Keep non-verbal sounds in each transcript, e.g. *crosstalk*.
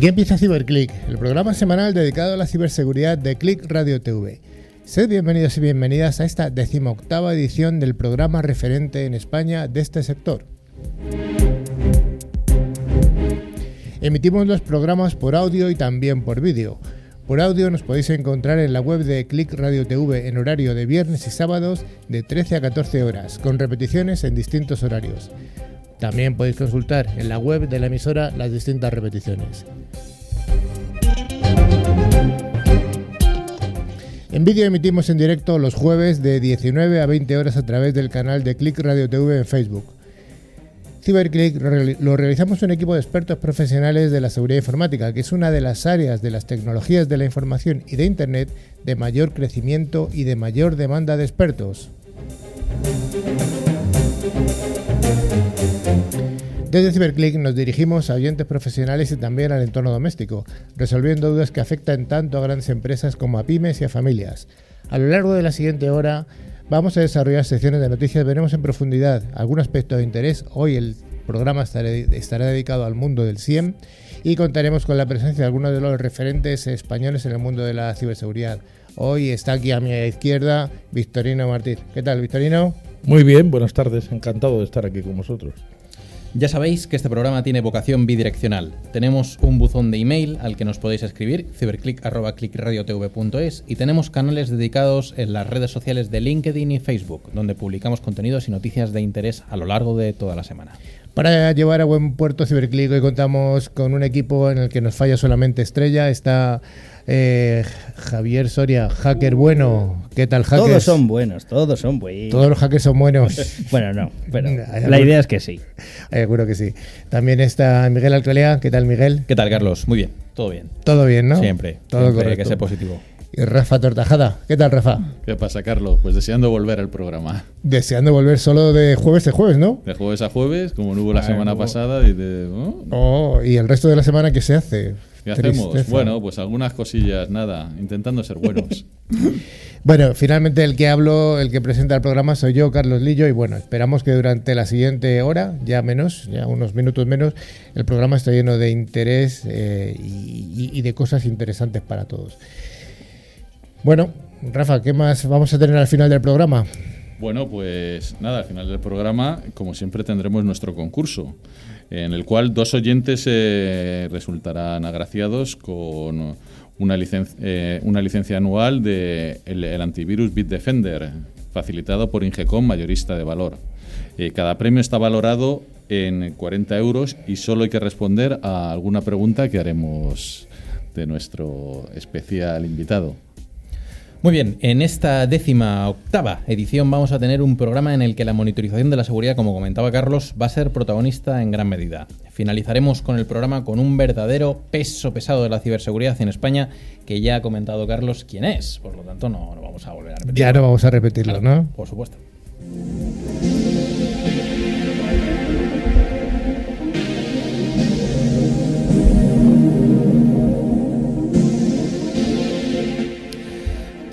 Aquí empieza CiberClick, el programa semanal dedicado a la ciberseguridad de Click Radio TV. Sed bienvenidos y bienvenidas a esta decimoctava edición del programa referente en España de este sector. Emitimos los programas por audio y también por vídeo. Por audio nos podéis encontrar en la web de Click Radio TV en horario de viernes y sábados de 13 a 14 horas, con repeticiones en distintos horarios. También podéis consultar en la web de la emisora las distintas repeticiones. En vídeo emitimos en directo los jueves de 19 a 20 horas a través del canal de Click Radio TV en Facebook. CyberClick lo realizamos un equipo de expertos profesionales de la seguridad informática, que es una de las áreas de las tecnologías de la información y de Internet de mayor crecimiento y de mayor demanda de expertos. Desde CyberClick nos dirigimos a oyentes profesionales y también al entorno doméstico, resolviendo dudas que afectan tanto a grandes empresas como a pymes y a familias. A lo largo de la siguiente hora vamos a desarrollar secciones de noticias, veremos en profundidad algún aspecto de interés. Hoy el programa estará, dedicado al mundo del CIEM y contaremos con la presencia de algunos de los referentes españoles en el mundo de la ciberseguridad. Hoy está aquí a mi izquierda Victorino Martín. ¿Qué tal, Victorino? Muy bien, buenas tardes, encantado de estar aquí con vosotros. Ya sabéis que este programa tiene vocación bidireccional. Tenemos un buzón de email al que nos podéis escribir, ciberclick.clickradiotv.es, y tenemos canales dedicados en las redes sociales de LinkedIn y Facebook, donde publicamos contenidos y noticias de interés a lo largo de toda la semana. Para llevar a buen puerto Ciberclick, hoy contamos con un equipo en el que nos falla solamente Estrella. Está eh, Javier Soria, hacker bueno. ¿Qué tal, hacker? Todos son buenos, todos son buenos. Todos los hackers son buenos. *laughs* bueno, no, pero *laughs* la idea es que sí. *laughs* Seguro que sí. También está Miguel Alcolea. ¿Qué tal, Miguel? ¿Qué tal, Carlos? Muy bien, todo bien. Todo bien, ¿no? Siempre. Todo siempre correcto. que sea positivo. Y Rafa Tortajada. ¿Qué tal, Rafa? ¿Qué pasa, Carlos? Pues deseando volver al programa. Deseando volver solo de jueves a jueves, ¿no? De jueves a jueves, como no hubo la semana pasada. Y, de, ¿no? Oh, ¿Y el resto de la semana qué se hace? ¿Qué hacemos? Bueno, pues algunas cosillas, nada, intentando ser buenos. *laughs* Bueno, finalmente el que hablo, el que presenta el programa soy yo, Carlos Lillo, y bueno, esperamos que durante la siguiente hora, ya menos, ya unos minutos menos, el programa esté lleno de interés eh, y de cosas interesantes para todos. Bueno, Rafa, ¿qué más vamos a tener al final del programa? Bueno, pues nada, al final del programa, como siempre, tendremos nuestro concurso, en el cual dos oyentes eh, resultarán agraciados con una, licen- eh, una licencia anual de el, el antivirus Bitdefender, facilitado por Ingecom, mayorista de valor. Eh, cada premio está valorado en 40 euros y solo hay que responder a alguna pregunta que haremos de nuestro especial invitado. Muy bien, en esta décima octava edición vamos a tener un programa en el que la monitorización de la seguridad, como comentaba Carlos, va a ser protagonista en gran medida. Finalizaremos con el programa con un verdadero peso pesado de la ciberseguridad en España, que ya ha comentado Carlos quién es. Por lo tanto, no, no vamos a volver a repetir. Ya no vamos a repetirlo, ¿no? Por supuesto.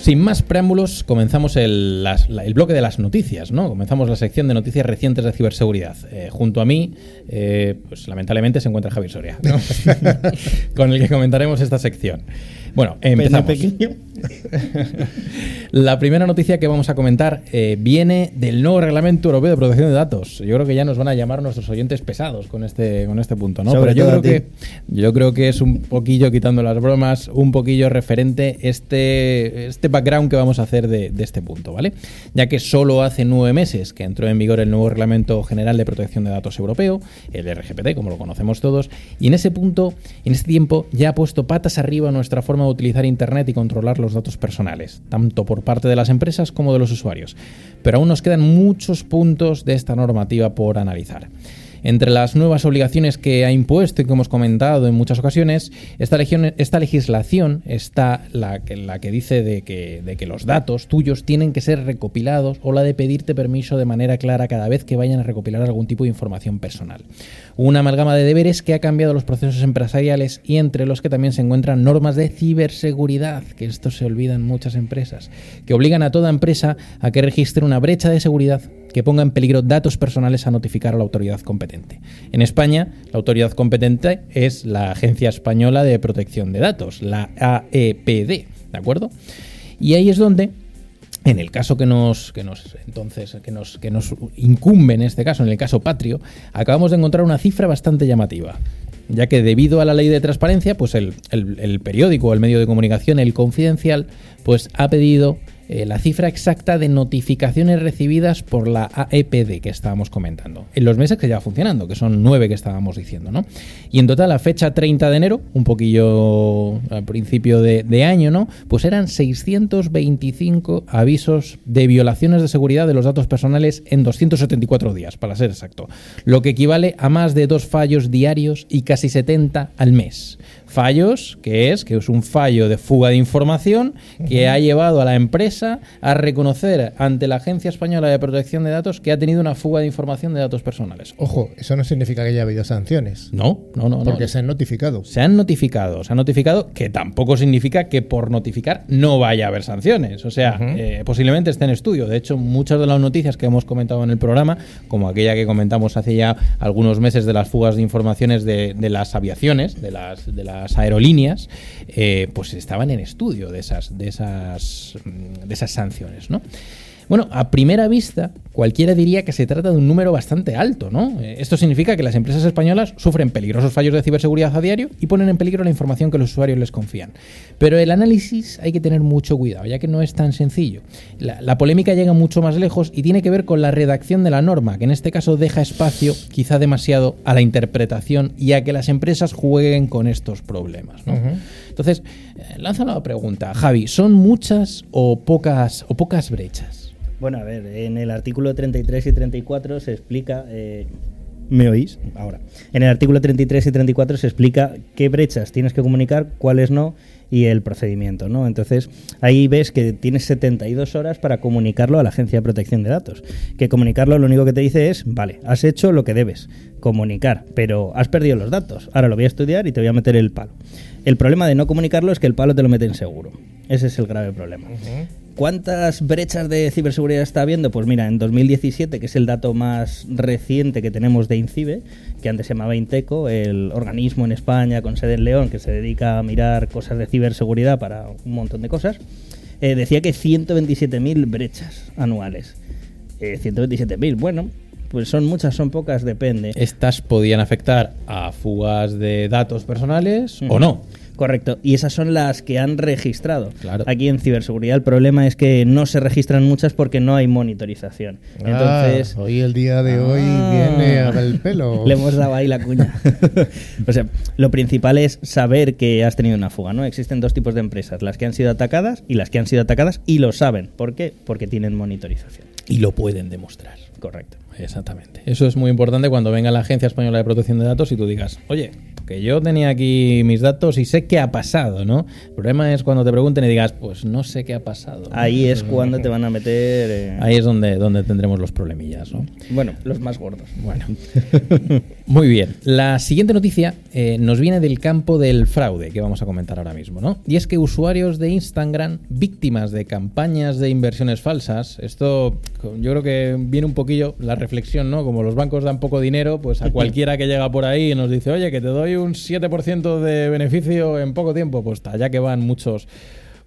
Sin más preámbulos, comenzamos el, las- la- el bloque de las noticias, ¿no? Comenzamos la sección de noticias recientes de ciberseguridad. Eh, junto a mí, eh, pues lamentablemente se encuentra Javier Soria, ¿no? *laughs* *laughs* con el que comentaremos esta sección. Bueno, empezamos. pequeño. *laughs* La primera noticia que vamos a comentar eh, viene del nuevo Reglamento Europeo de Protección de Datos. Yo creo que ya nos van a llamar nuestros oyentes pesados con este, con este punto, ¿no? Sobre Pero yo creo, que, yo creo que es un poquillo, quitando las bromas, un poquillo referente este, este background que vamos a hacer de, de este punto, ¿vale? Ya que solo hace nueve meses que entró en vigor el nuevo Reglamento General de Protección de Datos Europeo, el RGPD, como lo conocemos todos, y en ese punto, en ese tiempo, ya ha puesto patas arriba nuestra forma de utilizar Internet y controlar los datos personales, tanto por parte de las empresas como de los usuarios. Pero aún nos quedan muchos puntos de esta normativa por analizar. Entre las nuevas obligaciones que ha impuesto y que hemos comentado en muchas ocasiones, esta, legislación está la, que dice de que, que los datos tuyos tienen que ser recopilados o la de pedirte permiso de manera clara cada vez que vayan a recopilar algún tipo de información personal. Una amalgama de deberes que ha cambiado los procesos empresariales y entre los que también se encuentran normas de ciberseguridad, que esto se olvida en muchas empresas, que obligan a toda empresa a que registre una brecha de seguridad que ponga en peligro datos personales a notificar a la autoridad competente. En España, la autoridad competente es la Agencia Española de Protección de Datos, la AEPD, ¿de acuerdo? Y ahí es donde en el caso que nos, que nos entonces que nos, que nos incumbe en este caso, en el caso Patrio, acabamos de encontrar una cifra bastante llamativa ya que debido a la ley de transparencia, pues el, el, el periódico el medio de comunicación, el confidencial, pues ha pedido eh, la cifra exacta de notificaciones recibidas por la AEPD que estábamos comentando, en los meses que lleva funcionando, que son nueve que estábamos diciendo, ¿no? Y en total, a fecha 30 de enero, un poquillo al principio de, de año, ¿no? Pues eran 625 avisos de violaciones de seguridad de los datos personales en 274 días, para ser exacto, lo que equivale a más de dos fallos diarios y casi 70 al mes. Fallos, que es que es un fallo de fuga de información que ha llevado a la empresa a reconocer ante la Agencia Española de Protección de Datos que ha tenido una fuga de información de datos personales. Ojo, eso no significa que haya habido sanciones. No, no, no. Porque no. se han notificado. Se han notificado, se han notificado que tampoco significa que por notificar no vaya a haber sanciones. O sea, uh -huh. eh, posiblemente esté en estudio. De hecho, muchas de las noticias que hemos comentado en el programa, como aquella que comentamos hace ya algunos meses de las fugas de informaciones de, de las aviaciones, de las, de las las aerolíneas, eh, pues estaban en estudio de esas, de esas, de esas sanciones, ¿no? Bueno, a primera vista, cualquiera diría que se trata de un número bastante alto, ¿no? Eh, Esto significa que las empresas españolas sufren peligrosos fallos de ciberseguridad a diario y ponen en peligro la información que los usuarios les confían. Pero el análisis hay que tener mucho cuidado, ya que no es tan sencillo. La, la polémica llega mucho más lejos y tiene que ver con la redacción de la norma, que en este caso deja espacio, quizá demasiado, a la interpretación y a que las empresas jueguen con estos problemas, ¿no? Uh -huh. Entonces, eh, lanza la pregunta, Javi, ¿son muchas o pocas, o pocas brechas? Bueno, a ver, en el artículo 33 y 34 se explica... Eh, ¿Me oís? Ahora. En el artículo 33 y 34 se explica qué brechas tienes que comunicar, cuáles no y el procedimiento, ¿no? Entonces, ahí ves que tienes 72 horas para comunicarlo a la Agencia de Protección de Datos. Que comunicarlo lo único que te dice es, vale, has hecho lo que debes, comunicar, pero has perdido los datos. Ahora lo voy a estudiar y te voy a meter el palo. El problema de no comunicarlo es que el palo te lo meten seguro. Ese es el grave problema. Uh. ¿Cuántas brechas de ciberseguridad está habiendo? Pues mira, en 2017, que es el dato más reciente que tenemos de INCIBE, que antes se llamaba Inteco, el organismo en España con sede en León que se dedica a mirar cosas de ciberseguridad para un montón de cosas, eh, decía que 127.000 brechas anuales. Eh, 127.000, bueno, pues son muchas, son pocas, depende. Estas podían afectar a fugas de datos personales o no. Correcto, y esas son las que han registrado. Claro. Aquí en ciberseguridad el problema es que no se registran muchas porque no hay monitorización. Ah, Entonces, hoy el día de hoy ah, viene al pelo. *laughs* Le hemos dado ahí la cuña. *laughs* o sea, lo principal es saber que has tenido una fuga, ¿no? Existen dos tipos de empresas, las que han sido atacadas y las que han sido atacadas y lo saben. ¿Por qué? Porque tienen monitorización. Y lo pueden demostrar. Correcto. Exactamente. Eso es muy importante cuando venga la Agencia Española de Protección de Datos y tú digas, oye, que yo tenía aquí mis datos y sé qué ha pasado, ¿no? El problema es cuando te pregunten y digas, pues no sé qué ha pasado. Ahí es cuando te van a meter... Eh... Ahí es donde, donde tendremos los problemillas, ¿no? Bueno, los más gordos. Bueno. *laughs* Muy bien. La siguiente noticia eh, nos viene del campo del fraude que vamos a comentar ahora mismo, ¿no? Y es que usuarios de Instagram, víctimas de campañas de inversiones falsas, esto yo creo que viene un poquillo la reflexión, ¿no? Como los bancos dan poco dinero, pues a *laughs* cualquiera que llega por ahí y nos dice, oye, que te doy un 7% de beneficio en poco tiempo, pues ya que van muchos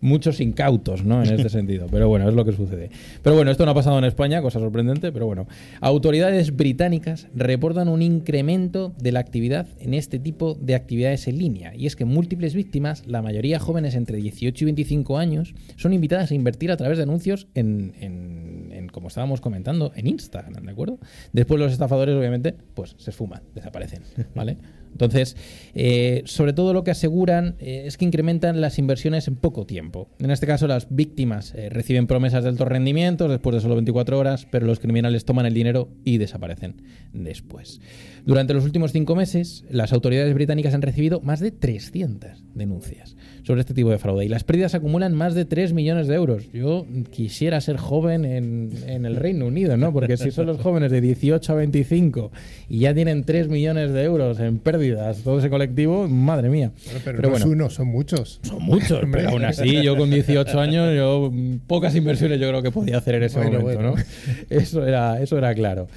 muchos incautos, ¿no? En este *laughs* sentido. Pero bueno, es lo que sucede. Pero bueno, esto no ha pasado en España, cosa sorprendente, pero bueno. Autoridades británicas reportan un incremento de la actividad en este tipo de actividades en línea. Y es que múltiples víctimas, la mayoría jóvenes entre 18 y 25 años, son invitadas a invertir a través de anuncios en, en, en como estábamos comentando, en Instagram, ¿de acuerdo? Después los estafadores, obviamente, pues se esfuman, desaparecen, ¿vale? *laughs* Entonces, eh, sobre todo lo que aseguran eh, es que incrementan las inversiones en poco tiempo. En este caso, las víctimas eh, reciben promesas de altos rendimientos después de solo 24 horas, pero los criminales toman el dinero y desaparecen después. Durante los últimos cinco meses, las autoridades británicas han recibido más de 300 denuncias sobre este tipo de fraude y las pérdidas acumulan más de 3 millones de euros. Yo quisiera ser joven en, en el Reino Unido, ¿no? Porque si son los jóvenes de 18 a 25 y ya tienen 3 millones de euros en pérdidas, todo ese colectivo, madre mía. Bueno, pero, no es uno, son muchos. Son muchos, pero aún así, yo con 18 años, yo pocas inversiones yo creo que podía hacer en ese Bueno, momento, bueno. ¿no? *laughs* Eso era, eso era claro.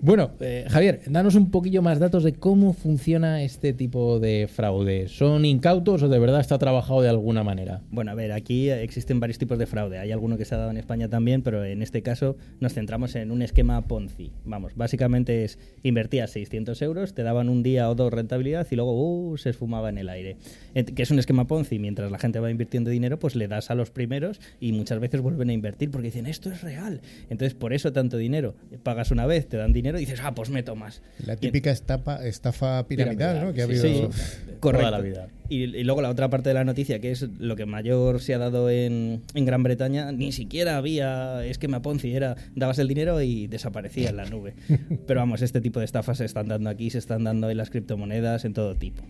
Bueno, eh, Javier, danos un poquillo más datos de cómo funciona este tipo de fraude. ¿Son incautos o de verdad está trabajado de alguna manera? Bueno, a ver, aquí existen varios tipos de fraude. Hay alguno que se ha dado en España también, pero en este caso nos centramos en un esquema Ponzi. Vamos, básicamente es invertías 600 euros, te daban un día o dos rentabilidad y luego uh, se esfumaba en el aire. Que es un esquema Ponzi. Mientras la gente va invirtiendo dinero, pues le das a los primeros y muchas veces vuelven a invertir porque dicen esto es real. Entonces, por eso tanto dinero. Pagas una vez, te dan dinero y dices, ah, pues meto más. La Y- típica estafa, estafa piramidal, ¿no? Que ha sí, habido. sí. *laughs* Correcto. Toda la vida. Y, y luego la otra parte de la noticia, que es lo que mayor se ha dado en, en Gran Bretaña, ni siquiera había esquema Ponzi, era dabas el dinero y desaparecía en la nube. *laughs* Pero vamos, este tipo de estafas se están dando aquí, se están dando en las criptomonedas, en todo tipo.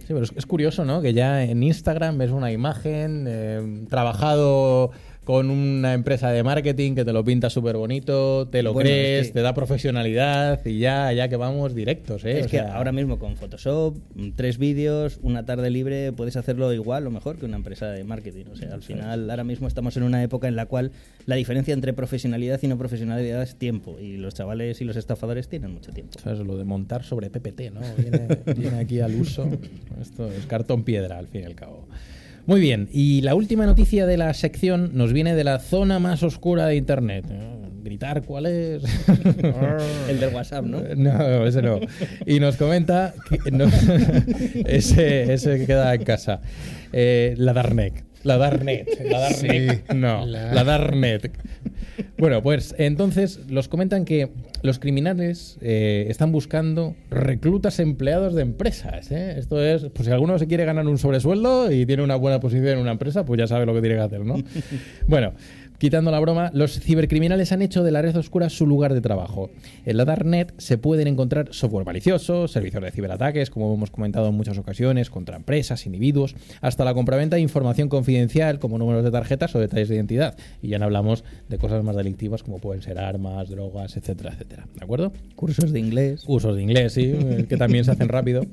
Sí, pero es, es curioso, ¿no? Que ya en Instagram ves una imagen, eh, trabajado con una empresa de marketing que te lo pinta súper bonito, te lo Bueno, crees, es que- te da profesionalidad y ya, ya que vamos directos, ¿eh? es O que sea, ahora mismo con Photoshop, mm, tres vídeos, una tarde libre, puedes hacerlo igual o mejor que una empresa de marketing. O sea, al final, ahora mismo estamos en una época en la cual la diferencia entre profesionalidad y no profesionalidad es tiempo. Y los chavales y los estafadores tienen mucho tiempo. ¿Sabes? Lo de montar sobre PPT, ¿no? Viene, viene aquí al uso. *laughs* Esto es cartón piedra, al fin y al cabo. Muy bien, y la última noticia de la sección nos viene de la zona más oscura de Internet. Eh, Gritar cuál es. *laughs* El del WhatsApp, ¿no? *laughs* No, ese no. Y nos comenta que no, *laughs* ese, ese que queda en casa. Eh, la Darknet. La Darknet. La Darknet. Sí, no, la- la... Darknet. Bueno, pues entonces los comentan que los criminales eh, están buscando reclutas empleados de empresas. ¿eh? Esto es, pues si alguno se quiere ganar un sobresueldo y tiene una buena posición en una empresa, pues ya sabe lo que tiene que hacer, ¿no? *laughs* bueno, quitando la broma, los cibercriminales han hecho de la red oscura su lugar de trabajo. En la Darknet se pueden encontrar software malicioso, servicios de ciberataques, como hemos comentado en muchas ocasiones, contra empresas, individuos, hasta la compraventa de información confidencial, como números de tarjetas o detalles de identidad. Y ya no hablamos de cosas más delictivas como pueden ser armas, drogas, etcétera, etcétera. ¿De acuerdo? Cursos de inglés. Cursos de inglés, sí, eh, que también se hacen rápido.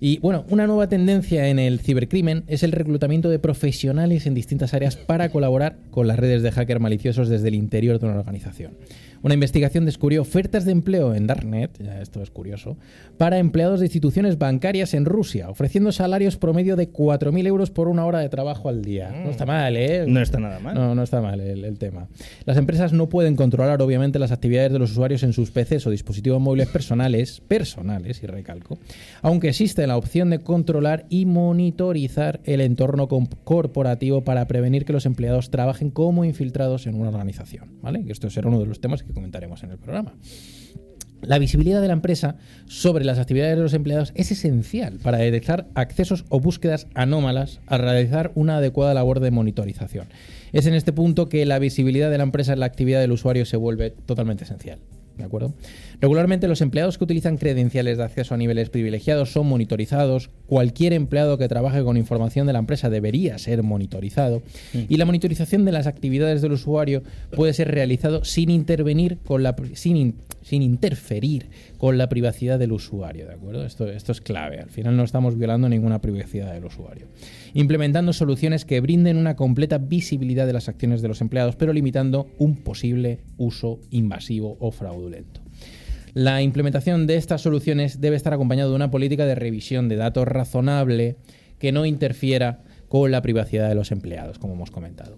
Y bueno, una nueva tendencia en el cibercrimen es el reclutamiento de profesionales en distintas áreas para colaborar con las redes de hackers maliciosos desde el interior de una organización. Una investigación descubrió ofertas de empleo en Darknet, ya esto es curioso, para empleados de instituciones bancarias en Rusia, ofreciendo salarios promedio de 4.000 euros por una hora de trabajo al día. No está mal, ¿eh? No está nada mal. No, no está mal el, el tema. Las empresas no pueden controlar, obviamente, las actividades de los usuarios en sus PCs o dispositivos móviles personales, personales, y recalco, aunque existe la opción de controlar y monitorizar el entorno corporativo para prevenir que los empleados trabajen como infiltrados en una organización, ¿vale? Que esto será uno de los temas que comentaremos en el programa. La visibilidad de la empresa sobre las actividades de los empleados es esencial para detectar accesos o búsquedas anómalas al realizar una adecuada labor de monitorización. Es en este punto que la visibilidad de la empresa en la actividad del usuario se vuelve totalmente esencial. ¿De acuerdo? Regularmente los empleados que utilizan credenciales de acceso a niveles privilegiados son monitorizados. Cualquier empleado que trabaje con información de la empresa debería ser monitorizado. Y la monitorización de las actividades del usuario puede ser realizado sin intervenir con la pri- sin, in- sin interferir con la privacidad del usuario, ¿de acuerdo? Esto, esto es clave. Al final no estamos violando ninguna privacidad del usuario. Implementando soluciones que brinden una completa visibilidad de las acciones de los empleados, pero limitando un posible uso invasivo o fraudulento. La implementación de estas soluciones debe estar acompañado de una política de revisión de datos razonable que no interfiera con la privacidad de los empleados, como hemos comentado.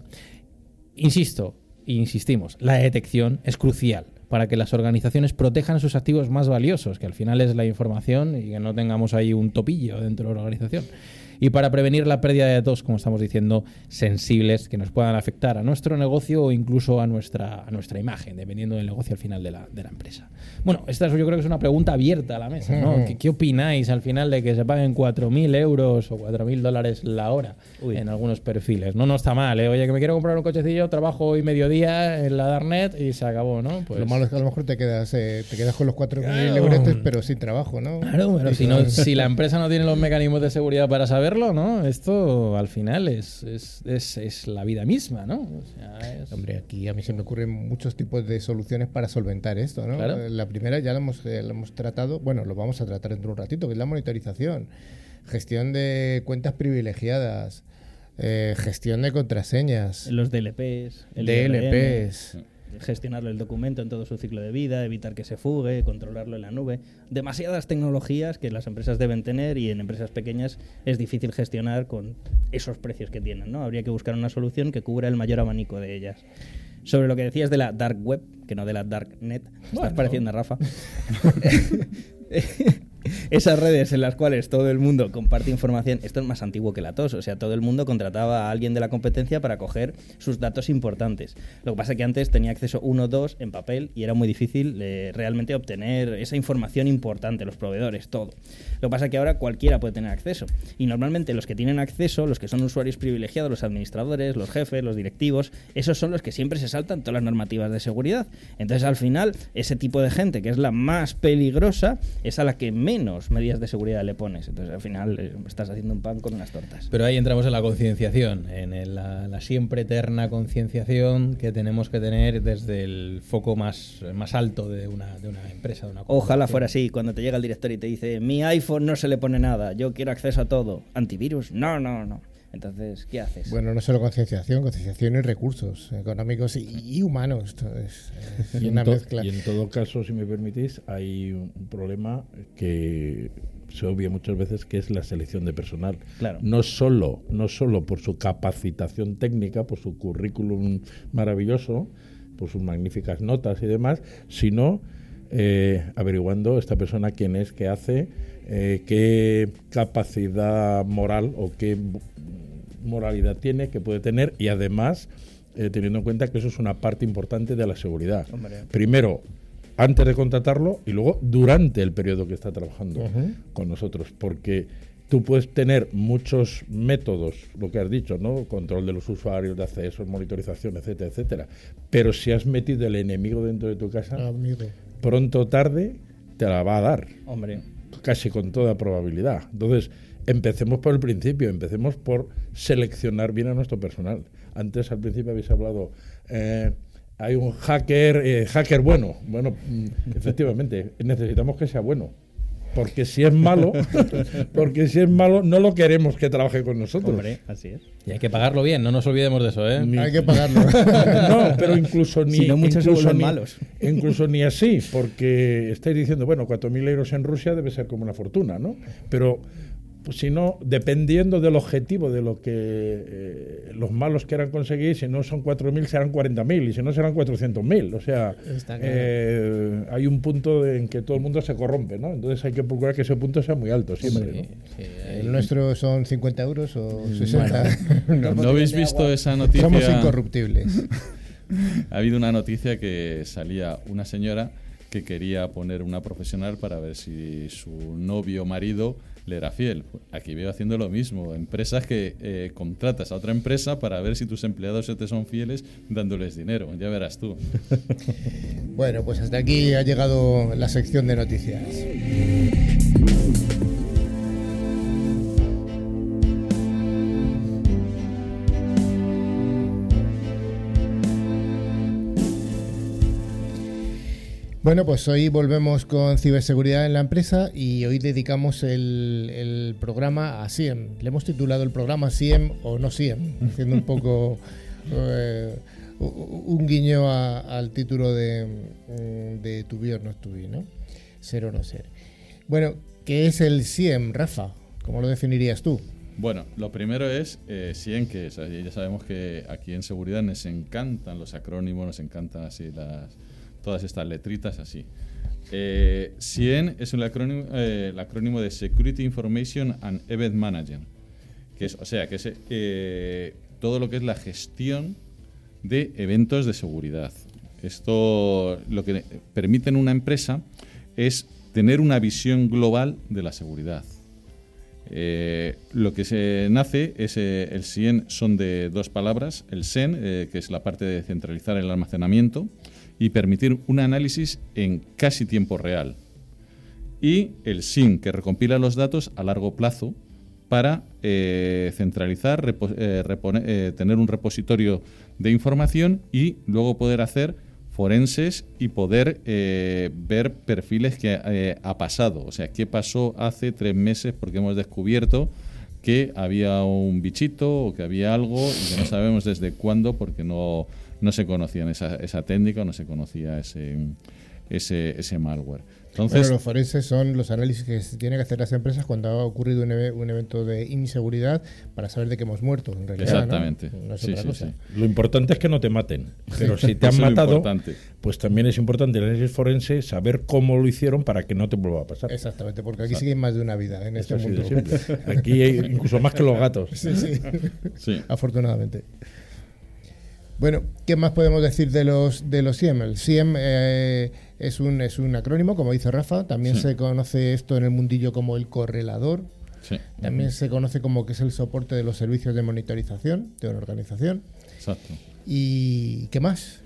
Insisto, insistimos, la detección es crucial para que las organizaciones protejan sus activos más valiosos, que al final es la información y que no tengamos ahí un topillo dentro de la organización. Y para prevenir la pérdida de datos, como estamos diciendo, sensibles que nos puedan afectar a nuestro negocio o incluso a nuestra, a nuestra imagen, dependiendo del negocio al final de la, de la empresa. Bueno, esta es, yo creo que es una pregunta abierta a la mesa, ¿no? ¿Qué, qué opináis al final de que se paguen 4.000 euros o 4.000 dólares la hora Uy. en algunos perfiles? No, no está mal, ¿eh? Oye, que me quiero comprar un cochecillo, trabajo hoy mediodía en la Darknet y se acabó, ¿no? Pues, Lo malo es que a lo mejor te quedas, eh, te quedas con los 4.000 Claro. euretes, pero sin trabajo, ¿no? Claro, pero si, no, si la empresa no tiene los mecanismos de seguridad para saberlo, ¿no? Esto al final es, es, es- es la vida misma, ¿no? O sea, es- Hombre, aquí a mí se me ocurren muchos tipos de soluciones para solventar esto, ¿no? Claro. Eh, La primera ya la hemos, eh, la hemos tratado, bueno, lo vamos a tratar dentro de un ratito, que es la monitorización, gestión de cuentas privilegiadas, eh, gestión de contraseñas, Los DLPs, el DLPs. Gestionarlo el documento en todo su ciclo de vida, evitar que se fugue, controlarlo en la nube. Demasiadas tecnologías que las empresas deben tener y en empresas pequeñas es difícil gestionar con esos precios que tienen, ¿no? Habría que buscar una solución que cubra el mayor abanico de ellas. Sobre lo que decías de la dark web, que no de la dark net, estás pareciendo a Rafa. *laughs* *laughs* Esas redes en las cuales todo el mundo comparte información, esto es más antiguo que la tos, o sea, todo el mundo contrataba a alguien de la competencia para coger sus datos importantes. Lo que pasa es que antes tenía acceso uno o dos en papel y era muy difícil eh, realmente obtener esa información importante, los proveedores, todo. Lo que pasa es que ahora cualquiera puede tener acceso. Y normalmente los que tienen acceso, los que son usuarios privilegiados, los administradores, los jefes, los directivos, esos son los que siempre se saltan todas las normativas de seguridad. Entonces al final, ese tipo de gente que es la más peligrosa es a la que menos medidas de seguridad le pones. Entonces al final eh, estás haciendo un pan con unas tortas. Pero ahí entramos en la concienciación, en el- la, la siempre eterna concienciación que tenemos que tener desde el foco más, más alto de una, de una empresa, de una Ojalá fuera así, cuando te llega el director y te dice, mi iPhone no se le pone nada, yo quiero acceso a todo. ¿Antivirus? No, no, no. Entonces, ¿qué haces? Bueno, no solo concienciación, concienciación y recursos económicos y, y humanos. Esto es, es Y en, una to- mezcla. y en todo caso, si me permitís, hay un un problema que se obvia muchas veces, que es la selección de personal. Claro. No solo, no solo por su capacitación técnica, por su currículum maravilloso, por sus magníficas notas y demás, sino eh, averiguando esta persona quién es, qué hace, eh, qué capacidad moral o qué moralidad tiene, que puede tener y además eh, teniendo en cuenta que eso es una parte importante de la seguridad. Hombre. Primero, antes de contratarlo y luego durante el periodo que está trabajando con nosotros, porque tú puedes tener muchos métodos, lo que has dicho, ¿no? Control de los usuarios, de acceso, monitorización, etcétera, etcétera. Pero si has metido el enemigo dentro de tu casa, Ah, pronto o tarde te la va a dar Hombre, casi con toda probabilidad. Entonces, empecemos por el principio, empecemos por seleccionar bien a nuestro personal. Antes, al principio, habéis hablado, eh, hay un hacker, eh, hacker bueno. Bueno, mm, efectivamente, necesitamos que sea bueno. Porque si es malo, *laughs* porque si es malo, no lo queremos que trabaje con nosotros. hombre, así es. Y hay que pagarlo bien, no nos olvidemos de eso, ¿eh? Ni- Hay que pagarlo. *laughs* no, pero incluso ni. Si no, muchos incluso ni- malos. Incluso ni así, porque estáis diciendo, bueno, 4.000 euros en Rusia debe ser como una fortuna, ¿no? Pero pues, si no, dependiendo del objetivo de lo que eh, los malos quieran conseguir, si no son 4.000 serán 40.000 y si no serán 400.000. O sea, claro. eh, hay un punto en que todo el mundo se corrompe, ¿no? Entonces hay que procurar que ese punto sea muy alto siempre. Sí, ¿no? sí, ¿El nuestro son 50 euros o 60? *laughs* ¿No, No, habéis visto esa noticia? Somos incorruptibles. *laughs* Ha habido una noticia que salía una señora que quería poner una profesional para ver si su novio o marido le era fiel. Aquí veo haciendo lo mismo. Empresas que eh, contratas a otra empresa para ver si tus empleados se te son fieles dándoles dinero. Ya verás tú. *laughs* Bueno, pues hasta aquí ha llegado la sección de noticias. Bueno, pues hoy volvemos con ciberseguridad en la empresa y hoy dedicamos el, el programa a SIEM. Le hemos titulado el programa SIEM o no SIEM, haciendo un poco *laughs* eh, un guiño a- al título de, mm, de Tu Not To Be, ¿no? Ser o no ser. Bueno, ¿qué es el SIEM, Rafa? ¿Cómo lo definirías tú? Bueno, lo primero es eh, SIEM, que ya sabemos que aquí en seguridad nos encantan los acrónimos, nos encantan así las, todas estas letritas así. Eh, SIEM es el acrónimo, eh, el acrónimo de Security Information and Event Management. Que es, o sea, que es eh, todo lo que es la gestión de eventos de seguridad. Esto lo que permite en una empresa es tener una visión global de la seguridad. Eh, lo que se nace es eh, el SIEN son de dos palabras, el SEN, eh, que es la parte de centralizar el almacenamiento, y permitir un análisis en casi tiempo real. Y el SIN, que recompila los datos a largo plazo para centralizar, tener un repositorio de información y luego poder hacer forenses y poder eh, ver perfiles que eh, ha pasado. O sea, qué pasó hace tres meses porque hemos descubierto que había un bichito o que había algo y que no sabemos desde cuándo porque no, no se conocía esa, esa técnica, no se conocía ese, ese, ese malware. Entonces, los forenses son los análisis que se tienen que hacer las empresas cuando ha ocurrido un, un evento de inseguridad para saber de qué hemos muerto. En realidad, Exactamente. Lo importante es que no te maten, pero si *laughs* te han matado, pues también es importante el análisis forense saber cómo lo hicieron para que no te vuelva a pasar. Exactamente, porque aquí siguen más de una vida en este mundo. Aquí hay incluso más que los gatos. Sí, sí. *laughs* Afortunadamente. Bueno, ¿qué más podemos decir de los de los SIEM? El eh, es, un, es un acrónimo, como dice Rafa. También se conoce esto en el mundillo como el correlador. También se conoce como que es el soporte de los servicios de monitorización de una organización. Exacto. ¿Y qué más?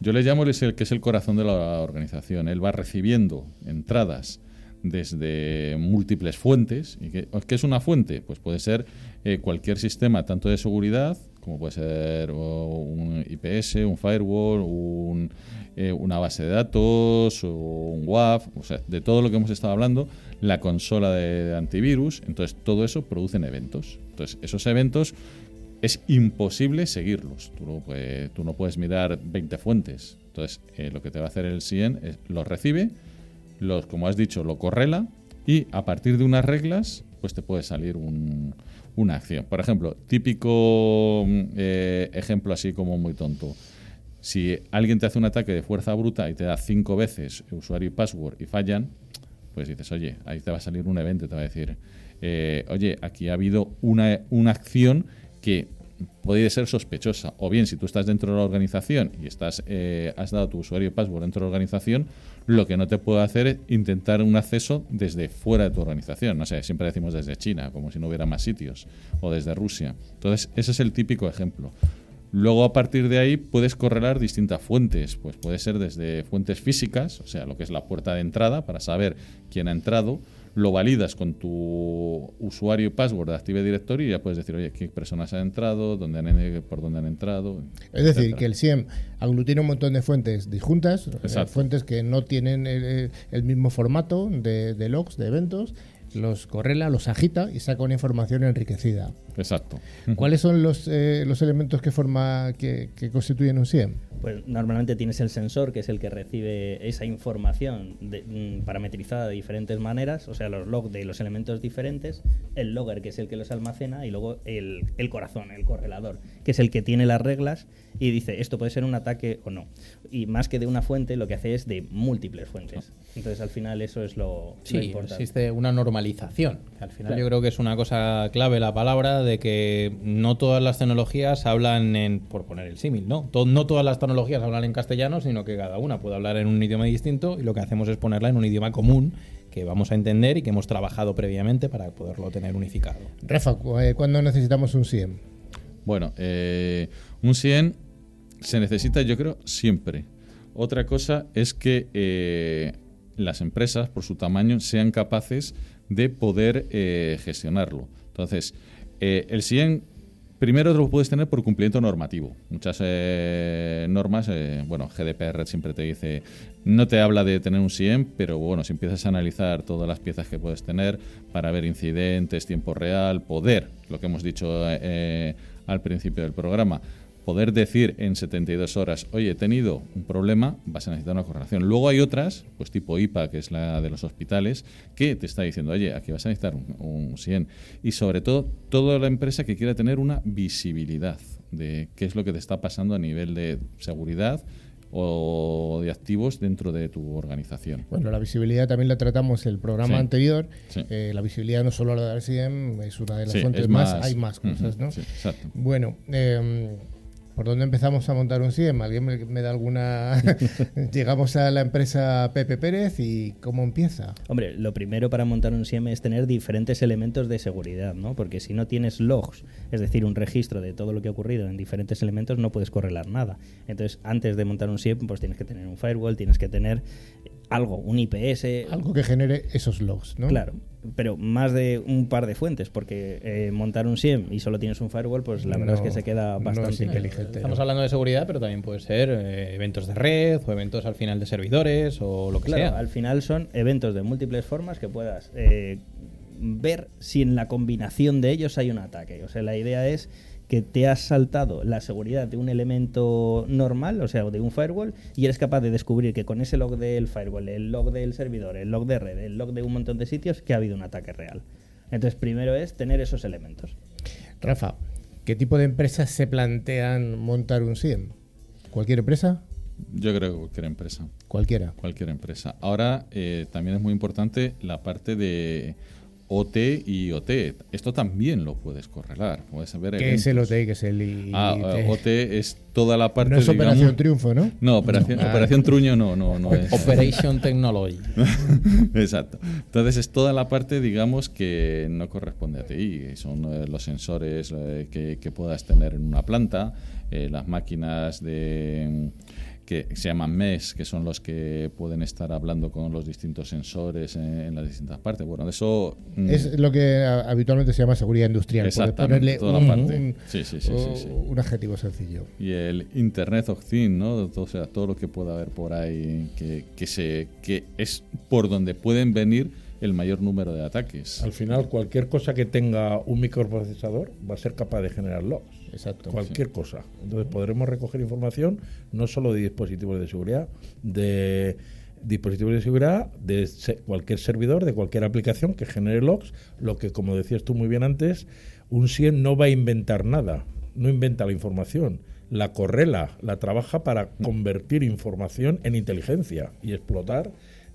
Yo le llamo el que es el corazón de la organización. Él va recibiendo entradas desde múltiples fuentes. ¿Y qué, es una fuente? Pues puede ser eh, cualquier sistema, tanto de seguridad como puede ser un IPS, un firewall, eh, una base de datos, un WAF, o sea, de todo lo que hemos estado hablando, la consola de, antivirus, entonces todo eso producen eventos. Entonces, esos eventos es imposible seguirlos. Tú no, puedes, tú no puedes mirar 20 fuentes. Entonces, eh, lo que te va a hacer el CIEN es los recibe, los, como has dicho, lo correla y a partir de unas reglas, pues te puede salir un, una acción. Por ejemplo, típico mm, eh, ejemplo así como muy tonto. Si alguien te hace un ataque de fuerza bruta y te da cinco veces usuario y password y fallan, pues dices, oye, ahí te va a salir un evento, te va a decir, eh, oye, aquí ha habido una, una acción que puede ser sospechosa. O bien, si tú estás dentro de la organización y estás, eh, has dado tu usuario y password dentro de la organización, lo que no te puede hacer es intentar un acceso desde fuera de tu organización. No sé, siempre decimos desde China, como si no hubiera más sitios, o desde Rusia. Entonces, ese es el típico ejemplo. Luego, a partir de ahí, puedes correlar distintas fuentes. Pues puede ser desde fuentes físicas, o sea, lo que es la puerta de entrada, para saber quién ha entrado, lo validas con tu usuario y password de Active Directory y ya puedes decir, oye, qué personas han entrado, dónde han, por dónde han entrado. Es decir, que el SIEM aglutina un montón de fuentes disjuntas, eh, fuentes que no tienen el, mismo formato de, de logs, de eventos, los correla, los agita y saca una información enriquecida. Exacto. ¿Cuáles son los, eh, los elementos que forma que, constituyen un SIEM? Pues normalmente tienes el sensor, que es el que recibe esa información mm, parametrizada de diferentes maneras, o sea, los logs de los elementos diferentes, el logger, que es el que los almacena, y luego el, el corazón, el correlador, que es el que tiene las reglas y dice esto puede ser un ataque o no. Y más que de una fuente, lo que hace es de múltiples fuentes. Entonces, al final, eso es lo, sí, importante. Existe una normalización. Al final, yo creo que es una cosa clave la palabra de que no todas las tecnologías hablan en, por poner el símil, ¿no? no todas las tecnologías hablan en castellano, sino que cada una puede hablar en un idioma distinto y lo que hacemos es ponerla en un idioma común que vamos a entender y que hemos trabajado previamente para poderlo tener unificado. Rafa, eh, ¿cuándo necesitamos un SIEM? Bueno, eh, un SIEM se necesita, yo creo, siempre. Otra cosa es que eh, las empresas, por su tamaño, sean capaces de poder gestionarlo. Entonces, eh, el SIEM primero lo puedes tener por cumplimiento normativo. Muchas eh, normas, eh, bueno, GDPR siempre te dice, no te habla de tener un SIEM, pero bueno, si empiezas a analizar todas las piezas que puedes tener para ver incidentes, tiempo real, poder, lo que hemos dicho al principio del programa, poder decir en 72 horas, oye, he tenido un problema, vas a necesitar una correlación. Luego hay otras, pues tipo IPA, que es la de los hospitales, que te está diciendo, oye, aquí vas a necesitar un, un 100. Y sobre todo, toda la empresa que quiera tener una visibilidad de qué es lo que te está pasando a nivel de seguridad o de activos dentro de tu organización. Bueno, la visibilidad también la tratamos el programa Sí. anterior. Sí. Eh, la visibilidad no solo la del SIEM, es una de las Sí, fuentes es más, más- hay más cosas, Ujú, ¿no? sí, exacto. Bueno, eh, ¿por dónde empezamos a montar un SIEM? ¿Alguien me, me da alguna...? *laughs* Llegamos a la empresa Pepe Pérez y ¿cómo empieza? Hombre, lo primero para montar un SIEM es tener diferentes elementos de seguridad, ¿no? Porque si no tienes logs, es decir, un registro de todo lo que ha ocurrido en diferentes elementos, no puedes correlar nada. Entonces, antes de montar un SIEM, pues tienes que tener un firewall, tienes que tener algo, un IPS, Algo que genere esos logs, ¿no? Claro, pero más de un par de fuentes, porque eh, montar un SIEM y solo tienes un firewall, pues la verdad es No, que se queda no bastante es inteligente. Estamos ¿no? hablando de seguridad, pero también puede ser eh, eventos de red o eventos al final de servidores o lo que Claro, sea. al final son eventos de múltiples formas que puedas eh, ver si en la combinación de ellos hay un ataque. O sea, la idea es que te has saltado la seguridad de un elemento normal, o sea, de un firewall, y eres capaz de descubrir que con ese log del firewall, el log del servidor, el log de red, el log de un montón de sitios, que ha habido un ataque real. Entonces, primero es tener esos elementos. Rafa, ¿qué tipo de empresas se plantean montar un SIEM? ¿Cualquier empresa? Yo creo que cualquier empresa. Cualquiera. Cualquier empresa. Ahora eh, también es muy importante la parte de OT y OT. Esto también lo puedes correlar. Puedes ver ¿Qué es el. OT? ¿Qué es el IT? Ah, eh, OT es toda la parte no es digamos- Operación Triunfo, ¿no? No, operación, No. operación Truño no, no, no es. Operation *laughs* Technology. *laughs* Exacto. Entonces es toda la parte, digamos, que no corresponde a ti. Son eh, los sensores eh, que, que puedas tener en una planta, eh, las máquinas de que se llaman MES, que son los que pueden estar hablando con los distintos sensores en, en las distintas partes. Bueno, eso mm, Es lo que a- habitualmente se llama seguridad industrial. Exactamente, ponerle toda la un, parte. un- Sí, sí, sí, sí, sí. un adjetivo sencillo. y el Internet of Things, ¿no? O sea, todo lo que pueda haber por ahí que, que se que es por donde pueden venir el mayor número de ataques. Al final, cualquier cosa que tenga un microprocesador va a ser capaz de generar logs. Exacto. Cualquier cosa. Entonces podremos recoger información no solo de dispositivos de seguridad, de dispositivos de seguridad, de cualquier servidor, de cualquier aplicación que genere logs, lo que como decías tú muy bien antes, un SIEM no va a inventar nada, no inventa la información, la correla, la trabaja para convertir información en inteligencia y explotar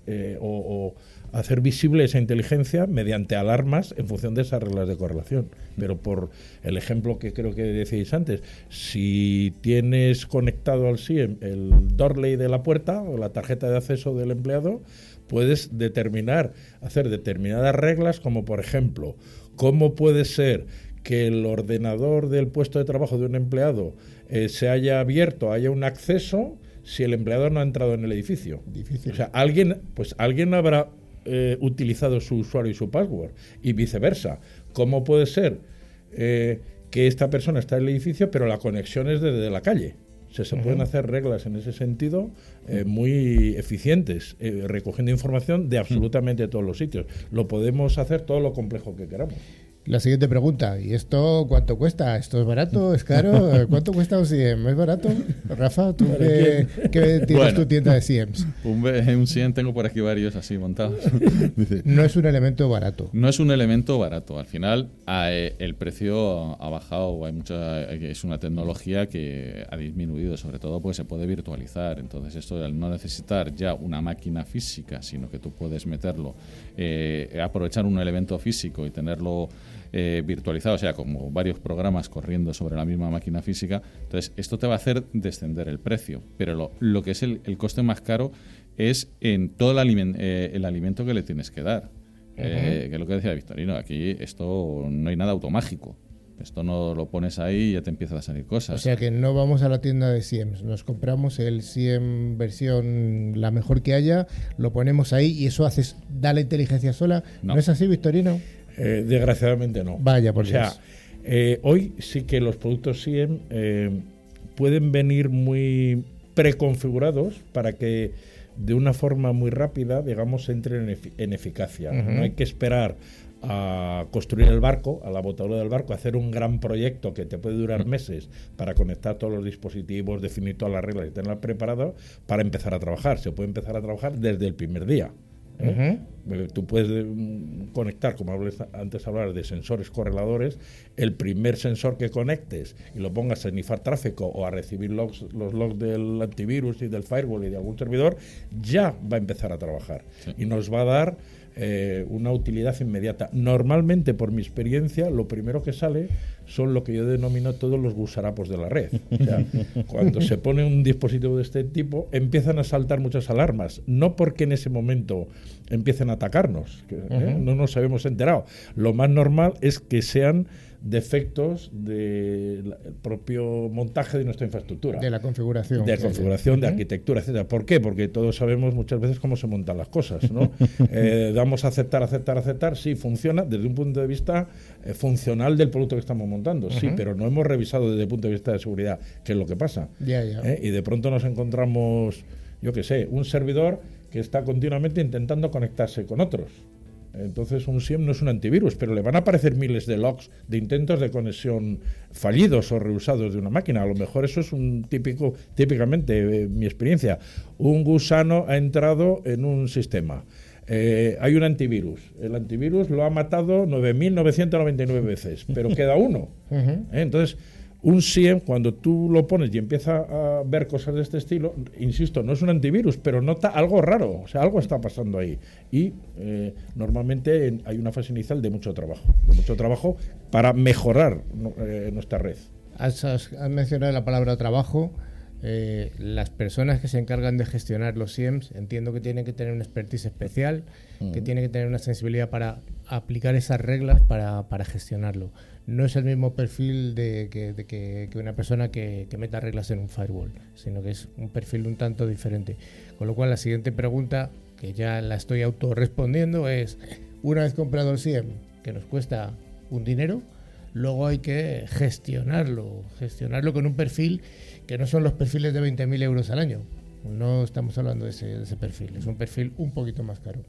eh, o hacer visible esa inteligencia mediante alarmas en función de esas reglas de correlación. Pero por el ejemplo que creo que decíais antes, si tienes conectado al SIEM el doorlay de la puerta o la tarjeta de acceso del empleado, puedes determinar, hacer determinadas reglas como por ejemplo, cómo puede ser que el ordenador del puesto de trabajo de un empleado eh, se haya abierto, haya un acceso si el empleado no ha entrado en el edificio. Difícil. O sea, alguien, pues alguien habrá eh, utilizado su usuario y su password y viceversa. ¿Cómo puede ser eh, que esta persona está en el edificio pero la conexión es desde la calle? Se pueden hacer reglas en ese sentido eh, muy eficientes, eh, recogiendo información de absolutamente todos los sitios. Lo podemos hacer todo lo complejo que queramos. La siguiente pregunta, ¿y esto cuánto cuesta? ¿Esto es barato? ¿Es caro? *laughs* ¿Cuánto cuesta un SIEM? ¿Es barato? Rafa, ¿tú qué, qué tienes Bueno. tu tienda de SIEMs? Un, un 100 tengo por aquí varios así montados. *laughs* No es un elemento barato. No es un elemento barato. Al final, el precio ha bajado. Hay mucha, es una tecnología que ha disminuido, sobre todo porque se puede virtualizar. Entonces, esto al no necesitar ya una máquina física, sino que tú puedes meterlo, eh, aprovechar un elemento físico y tenerlo eh, virtualizado, o sea, como varios programas corriendo sobre la misma máquina física. Entonces, esto te va a hacer descender el precio. Pero lo, lo que es el, el coste más caro es en todo el, alimen- eh, el alimento que le tienes que dar. Eh, que es lo que decía Victorino, aquí esto no hay nada automágico. Esto no lo pones ahí y ya te empiezan a salir cosas. O sea que no vamos a la tienda de SIEMs, nos compramos el SIEM versión la mejor que haya, lo ponemos ahí y eso hace, da la inteligencia sola. ¿No, No. es así, Victorino? Eh, desgraciadamente no. Vaya, por O sea, eh, hoy sí que los productos SIEM eh, pueden venir muy preconfigurados para que de una forma muy rápida, digamos, entren en, en eficacia. No hay que esperar a construir el barco, a la botadura del barco, hacer un gran proyecto que te puede durar meses para conectar todos los dispositivos, definir todas las reglas y tenerlas preparadas para empezar a trabajar. Se puede empezar a trabajar desde el primer día. ¿Eh? Eh, Tú puedes mm, conectar, como hablé antes hablar de sensores correladores, el primer sensor que conectes y lo pongas a snifar tráfico o a recibir logs, los logs del antivirus y del firewall y de algún servidor, ya va a empezar a trabajar. Y nos va a dar eh, una utilidad inmediata. Normalmente, por mi experiencia, lo primero que sale son lo que yo denomino todos los gusarapos de la red. O sea, *laughs* cuando se pone un dispositivo de este tipo, empiezan a saltar muchas alarmas. No porque en ese momento empiecen a atacarnos, que, ¿eh? no nos habíamos enterado. Lo más normal es que sean defectos del propio montaje de nuestra infraestructura. De la configuración. De Sí, configuración, de arquitectura, etcétera. ¿Por qué? Porque todos sabemos muchas veces cómo se montan las cosas, ¿no? *laughs* Eh, damos a aceptar, aceptar, aceptar, sí, funciona desde un punto de vista eh, funcional del producto que estamos montando, sí, Ujú. pero no hemos revisado desde el punto de vista de seguridad qué es lo que pasa. Ya, ya. ¿eh? Y de pronto nos encontramos, yo qué sé, un servidor que está continuamente intentando conectarse con otros. Entonces un SIEM no es un antivirus, pero le van a aparecer miles de logs de intentos de conexión fallidos o reusados de una máquina. A lo mejor eso es un típico, típicamente eh, mi experiencia. Un gusano ha entrado en un sistema. Eh, hay un antivirus. El antivirus lo ha matado 9.999 veces, pero queda uno. *laughs* ¿eh? Entonces, un SIEM, cuando tú lo pones y empieza a ver cosas de este estilo, insisto, no es un antivirus, pero nota algo raro, o sea, algo está pasando ahí. Y eh, normalmente en- hay una fase inicial de mucho trabajo, de mucho trabajo para mejorar eh, nuestra red. Has, has- mencionado la palabra trabajo. Eh, las personas que se encargan de gestionar los SIEMs entiendo que tienen que tener una expertise especial, que tienen que tener una sensibilidad para aplicar esas reglas para, para gestionarlo. No es el mismo perfil de que, una persona que, que meta reglas en un firewall, sino que es un perfil un tanto diferente. Con lo cual la siguiente pregunta, que ya la estoy autorrespondiendo, es, una vez comprado el SIEM, que nos cuesta un dinero, luego hay que gestionarlo, gestionarlo con un perfil que no son los perfiles de 20.000 euros al año. No estamos hablando de ese, de ese perfil, es un perfil un poquito más caro.